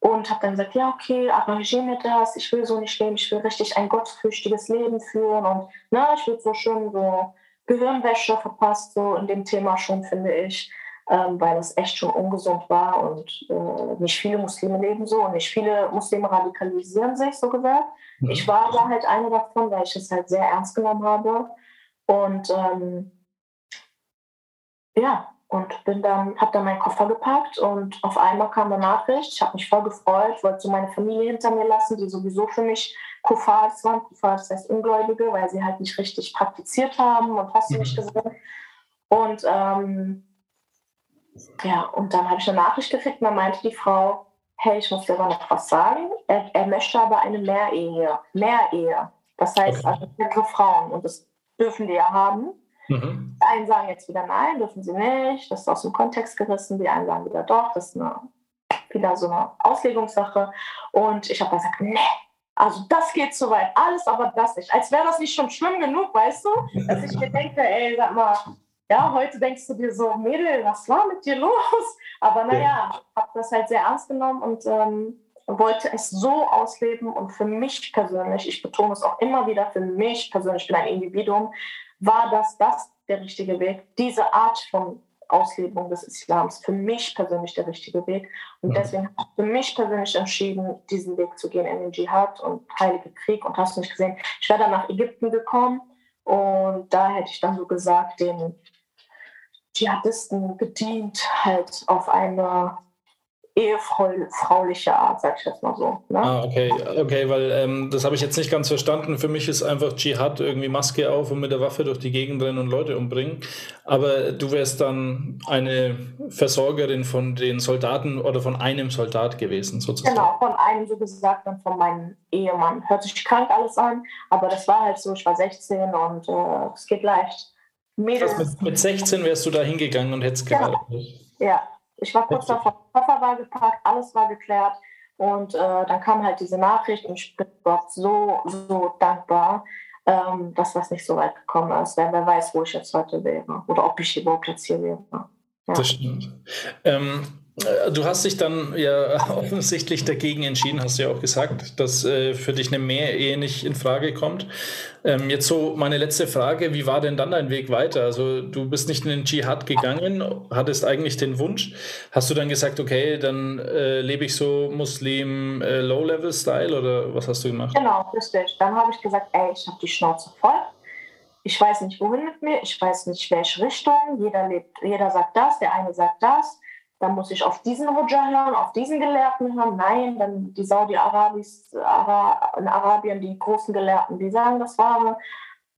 Speaker 7: und habe dann gesagt, ja, okay, arrangiere mir das. Ich will so nicht leben. Ich will richtig ein gottfürchtiges Leben führen. Und na, ich würde so schön so Gehirnwäsche verpasst, so in dem Thema schon, finde ich ähm, weil das echt schon ungesund war und äh, nicht viele Muslime leben so und nicht viele Muslime radikalisieren sich, so gesagt. Ich war aber halt eine davon, weil ich es halt sehr ernst genommen habe. Und ähm, ja, und bin dann, habe dann meinen Koffer gepackt und auf einmal kam eine Nachricht. Ich habe mich voll gefreut, wollte so meine Familie hinter mir lassen, die sowieso für mich Kufars waren. Kufars heißt Ungläubige, weil sie halt nicht richtig praktiziert haben und hast du nicht mhm. gesehen. Und ähm, ja, und dann habe ich eine Nachricht gekriegt dann meinte die Frau, hey, ich muss dir aber noch was sagen. Er, er möchte aber eine Mehrehe. Mehrehe. Das heißt also mehrere Frauen und das dürfen die ja haben. Mhm. Die einen sagen jetzt wieder nein, dürfen sie nicht, das ist aus dem Kontext gerissen. Die einen sagen wieder doch, das ist eine, wieder so eine Auslegungssache. Und ich habe gesagt, nee, also das geht zu weit, alles aber das nicht. Als wäre das nicht schon schlimm genug, weißt du? Dass ich mir denke, ey, sag mal, ja, heute denkst du dir so, Mädel, was war mit dir los? Aber naja, habe das halt sehr ernst genommen und ähm, wollte es so ausleben und für mich persönlich, ich betone es auch immer wieder, für mich persönlich, ich bin ein Individuum, war das das der richtige Weg, diese Art von Auslebung des Islams für mich persönlich der richtige Weg. Und mhm. deswegen habe ich für mich persönlich entschieden, diesen Weg zu gehen in den Dschihad und Heilige Krieg. Und hast du nicht gesehen, ich wäre dann nach Ägypten gekommen und da hätte ich dann so gesagt, den Dschihadisten gedient, halt auf eine ehefrauliche Art, sag ich jetzt mal so. Ne?
Speaker 2: Ah, okay, okay, weil ähm, das habe ich jetzt nicht ganz verstanden. Für mich ist einfach Dschihad irgendwie Maske auf und mit der Waffe durch die Gegend rennen und Leute umbringen. Aber du wärst dann eine Versorgerin von den Soldaten oder von einem Soldat gewesen, sozusagen.
Speaker 7: Genau, von einem so gesagt und von meinem Ehemann. Hört sich krank alles an, aber das war halt so, ich war 16 und äh, es geht leicht.
Speaker 2: Mädels. Mit, mit 16 wärst du da hingegangen und hättest
Speaker 7: geheiratet. Ja. ja, ich war kurz davor, Koffer war gepackt, alles war geklärt. Und äh, dann kam halt diese Nachricht und ich bin Gott so, so dankbar, ähm, dass das nicht so weit gekommen ist. Wer, wer weiß, wo ich jetzt heute wäre oder ob ich überhaupt jetzt hier wäre. Ja.
Speaker 2: Das stimmt. Ähm, äh, du hast dich dann ja offensichtlich dagegen entschieden, hast du ja auch gesagt, dass äh, für dich eine Mehrehe nicht in Frage kommt. Ähm, jetzt so meine letzte Frage, wie war denn dann dein Weg weiter? Also du bist nicht in den Dschihad gegangen, hattest eigentlich den Wunsch. Hast du dann gesagt, okay, dann äh, lebe ich so Muslim äh, oder was hast du gemacht?
Speaker 7: Genau, richtig. Dann habe ich gesagt, ey, ich habe die Schnauze voll. Ich weiß nicht, wohin mit mir, ich weiß nicht, welche Richtung. Jeder, lebt, jeder sagt das, der eine sagt das dann muss ich auf diesen Roger hören, auf diesen Gelehrten hören. Nein, dann die Saudi-Arabis Ara, in Arabien, die großen Gelehrten, die sagen, das war,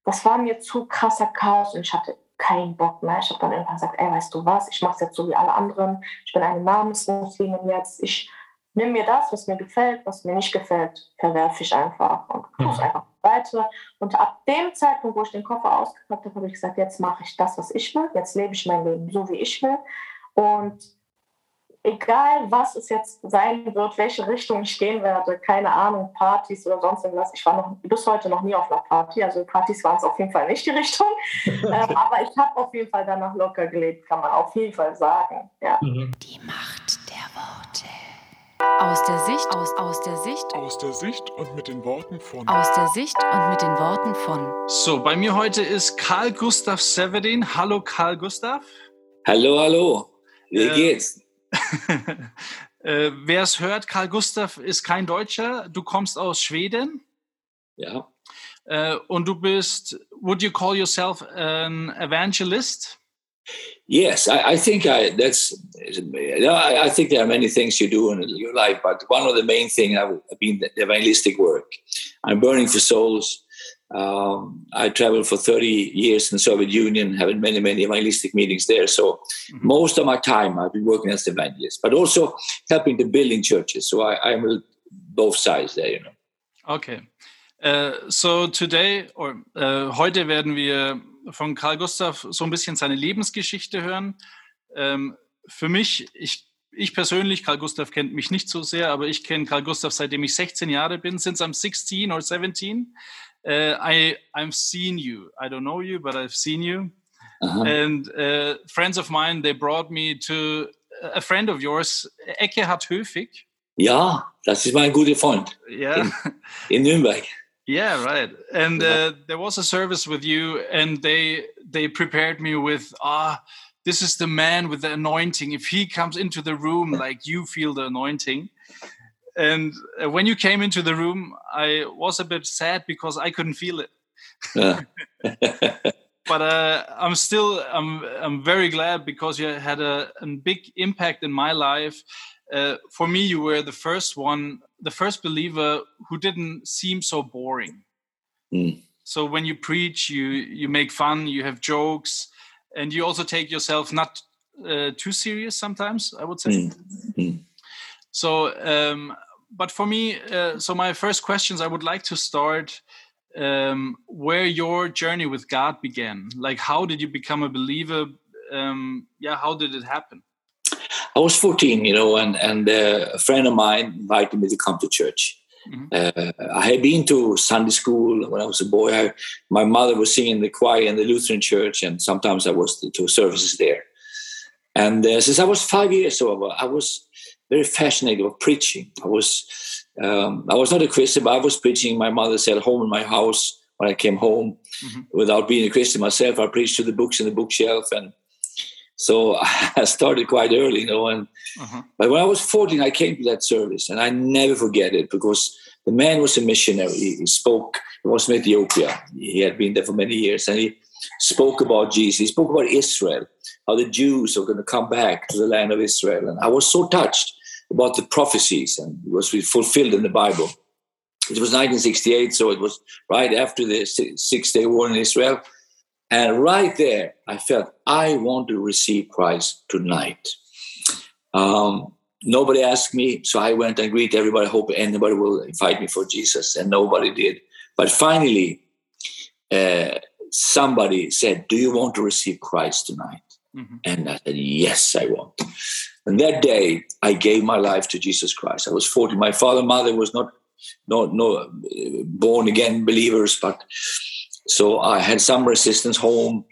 Speaker 7: das war mir zu krasser Chaos und ich hatte keinen Bock mehr. Ich habe dann irgendwann gesagt, ey, weißt du was, ich mache es jetzt so wie alle anderen. Ich bin eine Namensmuslimin jetzt. Ich nehme mir das, was mir gefällt, was mir nicht gefällt, verwerfe ich einfach und tue es mhm. einfach weiter. Und ab dem Zeitpunkt, wo ich den Koffer ausgepackt habe, habe ich gesagt, jetzt mache ich das, was ich will. Jetzt lebe ich mein Leben so, wie ich will. Und egal was es jetzt sein wird, welche Richtung ich gehen werde, keine Ahnung, Partys oder sonst irgendwas. Ich war noch bis heute noch nie auf einer Party, also Partys waren es auf jeden Fall nicht die Richtung. ähm, aber ich habe auf jeden Fall danach locker gelebt, kann man auf jeden Fall sagen. Ja.
Speaker 3: Mhm. Die Macht der Worte. Aus der Sicht, aus, aus der Sicht.
Speaker 8: Aus der Sicht und mit den Worten von.
Speaker 3: Aus der Sicht und mit den Worten von.
Speaker 2: So, bei mir heute ist Karl Gustav Severin. Hallo Karl Gustav.
Speaker 1: Hallo, hallo. Wie äh, geht's?
Speaker 2: äh, Wer es hört, Karl Gustav ist kein Deutscher. Du kommst aus Schweden.
Speaker 1: Ja.
Speaker 2: Äh, und du bist, would you call yourself an evangelist?
Speaker 1: Yes, I, I think I, that's. I, think there are many things you do in your life, but one of the main things I've been the evangelistic work. I'm burning for souls. Um, I traveled for 30 years in the Soviet Union, having many, many evangelistic meetings there. So mm-hmm. most of my time I've been working as an evangelist, but also helping to building churches. So I, I'm both sides there, you know.
Speaker 2: Okay. Uh, so today, or uh, heute werden wir von Karl Gustav so ein bisschen seine Lebensgeschichte hören. Um, für mich, ich ich persönlich, Karl Gustav kennt mich nicht so sehr, aber ich kenne Karl Gustav seitdem ich 16 Jahre bin, since I'm 16 or 17. Uh, I I've seen you. I don't know you, but I've seen you. Uh-huh. And uh, friends of mine, they brought me to a friend of yours, Eckehard Höfig.
Speaker 1: Ja, das ist mein guter Freund.
Speaker 2: Yeah.
Speaker 1: In, in Nürnberg.
Speaker 2: Yeah, right. And. Uh, there was a service with you, and they they prepared me with ah, this is the man with the anointing. If he comes into the room, like you feel the anointing. And uh, when you came into the room, I was a bit sad because I couldn't feel it.
Speaker 1: Yeah.
Speaker 2: but uh, I'm still I'm I'm very glad because you had a, a big impact in my life. Uh, for me, you were the first one, the first believer who didn't seem so boring. Mm. So when you preach, you you make fun, you have jokes, and you also take yourself not uh, too serious sometimes. I would say. Mm. Mm. So, um, but for me, uh, so my first questions, I would like to start um, where your journey with God began. Like, how did you become a believer? Um, yeah, how did it happen?
Speaker 1: I was 14, you know, and, and uh, a friend of mine invited me to come to church. Mm-hmm. Uh, I had been to Sunday school when I was a boy. I, my mother was singing the choir in the Lutheran church, and sometimes I was to, to services there. And uh, since I was five years old, I was very fascinated with preaching. I was um, I was not a Christian, but I was preaching. My mother said home in my house when I came home, mm-hmm. without being a Christian myself. I preached to the books in the bookshelf, and so I started quite early, you know. And uh-huh. but when I was 14, I came to that service, and I never forget it because the man was a missionary. He spoke. He was from Ethiopia. He had been there for many years, and he spoke about Jesus. He spoke about Israel, how the Jews are going to come back to the land of Israel, and I was so touched about the prophecies, and it was fulfilled in the Bible. It was 1968, so it was right after the Six Day War in Israel. And right there, I felt I want to receive Christ tonight. Um, nobody asked me, so I went and greeted everybody. Hope anybody will invite me for Jesus, and nobody did. But finally, uh, somebody said, "Do you want to receive Christ tonight?" Mm-hmm. And I said, "Yes, I want." And that day, I gave my life to Jesus Christ. I was 40. My father and mother was not, no, no born again believers, but so I had some resistance home.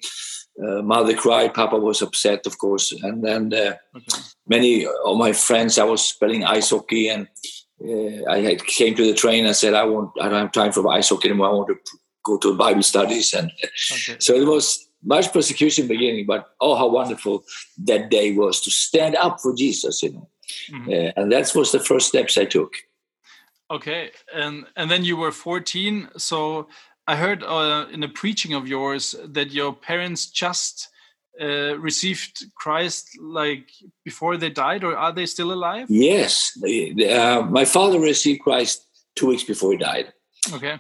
Speaker 1: Uh, mother cried, Papa was upset, of course, and then uh, okay. many of my friends. I was playing ice hockey, and uh, I had, came to the train and said, "I want, I don't have time for ice hockey anymore. I want to go to Bible studies." And okay. so it was much persecution beginning, but oh, how wonderful that day was to stand up for Jesus, you know. Mm-hmm. Uh, and that was the first steps I took.
Speaker 2: Okay, and and then you were 14. So I heard uh, in a preaching of yours that your parents just uh, received Christ like before they died, or are they still alive?
Speaker 1: Yes, uh, my father received Christ two weeks before he died.
Speaker 2: Okay.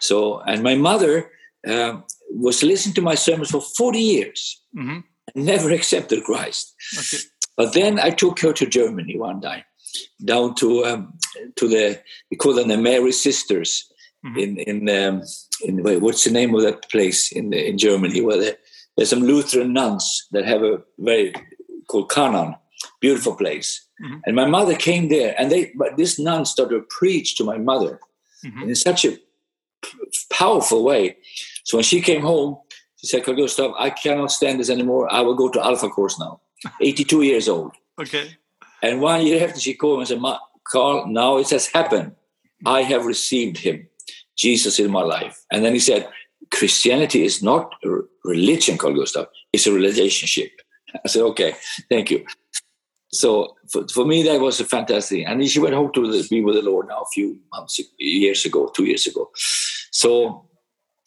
Speaker 1: So, and my mother um, was listening to my sermons for 40 years mm-hmm. and never accepted Christ. Okay. But then I took her to Germany one day, down to um, to the we call them the Mary Sisters mm-hmm. in in um, in what's the name of that place in the, in Germany where there's some Lutheran nuns that have a very called Canaan, beautiful place. Mm-hmm. And my mother came there, and they but this nun started to preach to my mother mm-hmm. in such a powerful way so when she came home, she said, Carl Gustav, I cannot stand this anymore. I will go to Alpha course now. 82 years old.
Speaker 2: Okay.
Speaker 1: And one year after she called me and said, Carl, now it has happened. I have received him, Jesus in my life. And then he said, Christianity is not a religion, Carl Gustav. It's a relationship. I said, okay, thank you. So for, for me, that was a fantastic. And she went home to be with the Lord now a few months, years ago, two years ago. So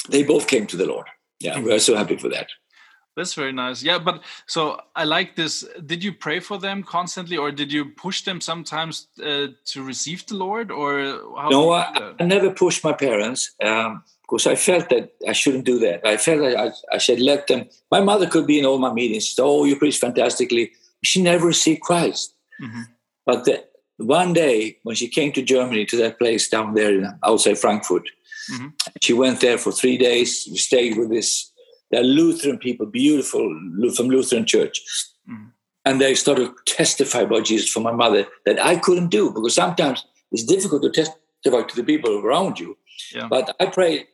Speaker 1: they both came to the Lord. Yeah, we're so happy for that.
Speaker 2: That's very nice. Yeah, but so I like this. Did you pray for them constantly, or did you push them sometimes uh, to receive the Lord, or
Speaker 1: no? I, I, never pushed my parents um, because I felt that I shouldn't do that. I felt that I, I should let them. My mother could be in all my meetings. She said, "Oh, you preach fantastically." She never received Christ. Mm-hmm. But the, one day when she came to Germany to that place down there outside Frankfurt, Mm-hmm. She went there for three days. We stayed with this. They're Lutheran people, beautiful from Lutheran church. Mm-hmm. And they started to testify about Jesus for my mother that I couldn't do because sometimes it's difficult to testify to the people around you. Yeah. But I pray,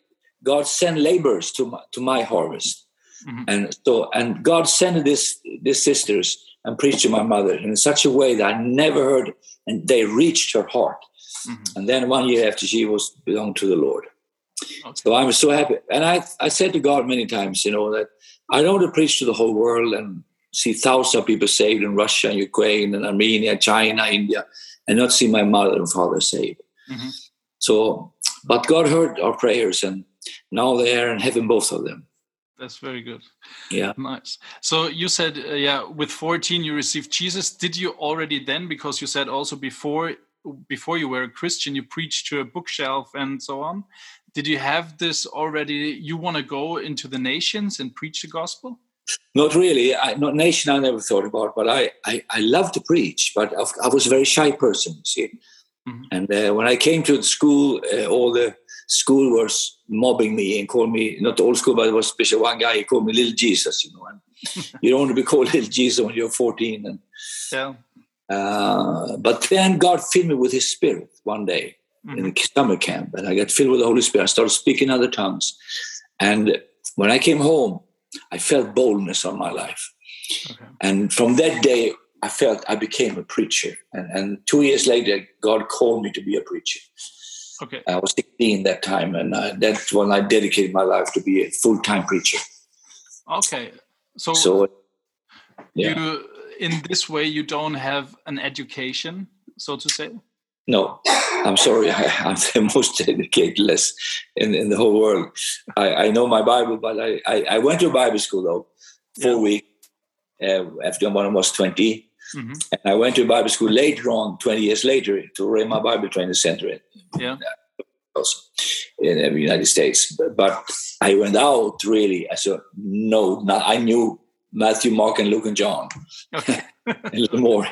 Speaker 1: God send laborers to my, to my harvest. Mm-hmm. And so, and God sent this, these sisters and preached to my mother in such a way that I never heard, and they reached her heart. Mm-hmm. And then one year after she was belonged to the Lord. Okay. So I'm so happy. And I, I said to God many times, you know, that I don't want to preach to the whole world and see thousands of people saved in Russia, and Ukraine, and Armenia, China, India, and not see my mother and father saved. Mm-hmm. So, but God heard our prayers, and now they are in heaven, both of them.
Speaker 2: That's very good.
Speaker 1: Yeah.
Speaker 2: Nice. So you said, uh, yeah, with 14 you received Jesus. Did you already then, because you said also before before you were a Christian, you preached to a bookshelf and so on. Did you have this already? You want to go into the nations and preach the gospel?
Speaker 1: Not really. I, not nation. I never thought about, but I I, I love to preach, but I was a very shy person. See, mm -hmm. and uh, when I came to the school, uh, all the school was mobbing me and called me not all school, but it was special one guy. He called me Little Jesus. You know, and you don't want to be called Little Jesus when you're 14. And
Speaker 2: yeah.
Speaker 1: Uh, but then God filled me with His Spirit one day. In the summer camp, and I got filled with the Holy Spirit. I started speaking other tongues, and when I came home, I felt boldness on my life. Okay. And from that day, I felt I became a preacher. And, and, two years later, God called me to be a preacher.
Speaker 2: Okay.
Speaker 1: I was 16 that time, and uh, that's when I dedicated my life to be a full time preacher.
Speaker 2: Okay. So,
Speaker 1: so
Speaker 2: yeah. you in this way you don't have an education, so to say?
Speaker 1: No, I'm sorry. I, am the most educatedless in, in the whole world. I, I know my Bible, but I, I, I, went to Bible school though, four yeah. weeks uh, after when I was 20. Mm-hmm. And I went to Bible school later on, 20 years later, to Rhema Bible Training Center. In,
Speaker 2: yeah.
Speaker 1: Also in the United States. But, but I went out really as a no, not, I knew Matthew, Mark, and Luke and John. Okay. a little more.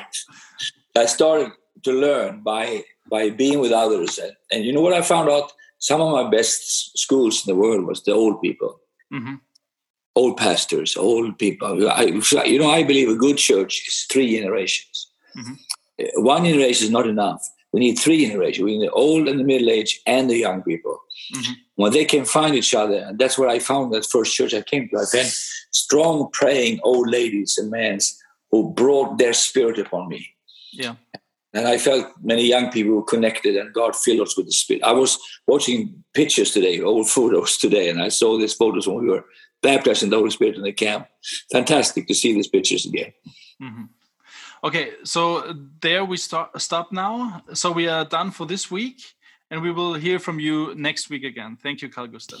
Speaker 1: I started to learn by by being with others, and, and, you know what I found out? Some of my best schools in the world was the old people, mm-hmm. old pastors, old people. I, you know, I believe a good church is three generations. Mm-hmm. Uh, one generation is not enough. We need three generations. We need the old and the middle age and the young people. Mm-hmm. When they can find each other, and that's what I found that first church I came to. I found strong praying old ladies and men who brought their spirit upon me.
Speaker 2: Yeah.
Speaker 1: And I felt many young people were connected and God filled us with the Spirit. I was watching pictures today, old photos today, and I saw these photos when we were baptized in the Holy Spirit in the camp. Fantastic to see these pictures again.
Speaker 2: Mm-hmm. Okay, so there we start, stop now. So we are done for this week and we will hear from you next week again. Thank you, Carl Gustav.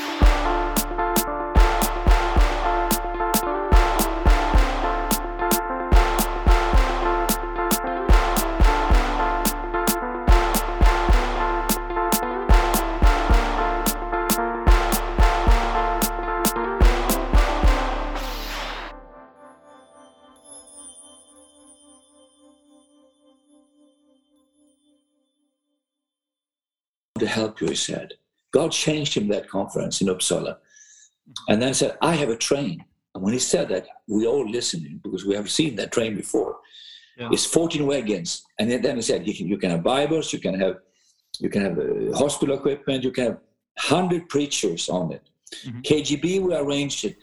Speaker 1: To help you, he said. God changed him that conference in Uppsala. And then said, I have a train. And when he said that, we all listened because we have seen that train before. Yeah. It's 14 wagons. And then he said, you can, you can have Bibles, you can have you can have uh, hospital equipment, you can have 100 preachers on it. Mm-hmm. KGB, we arranged it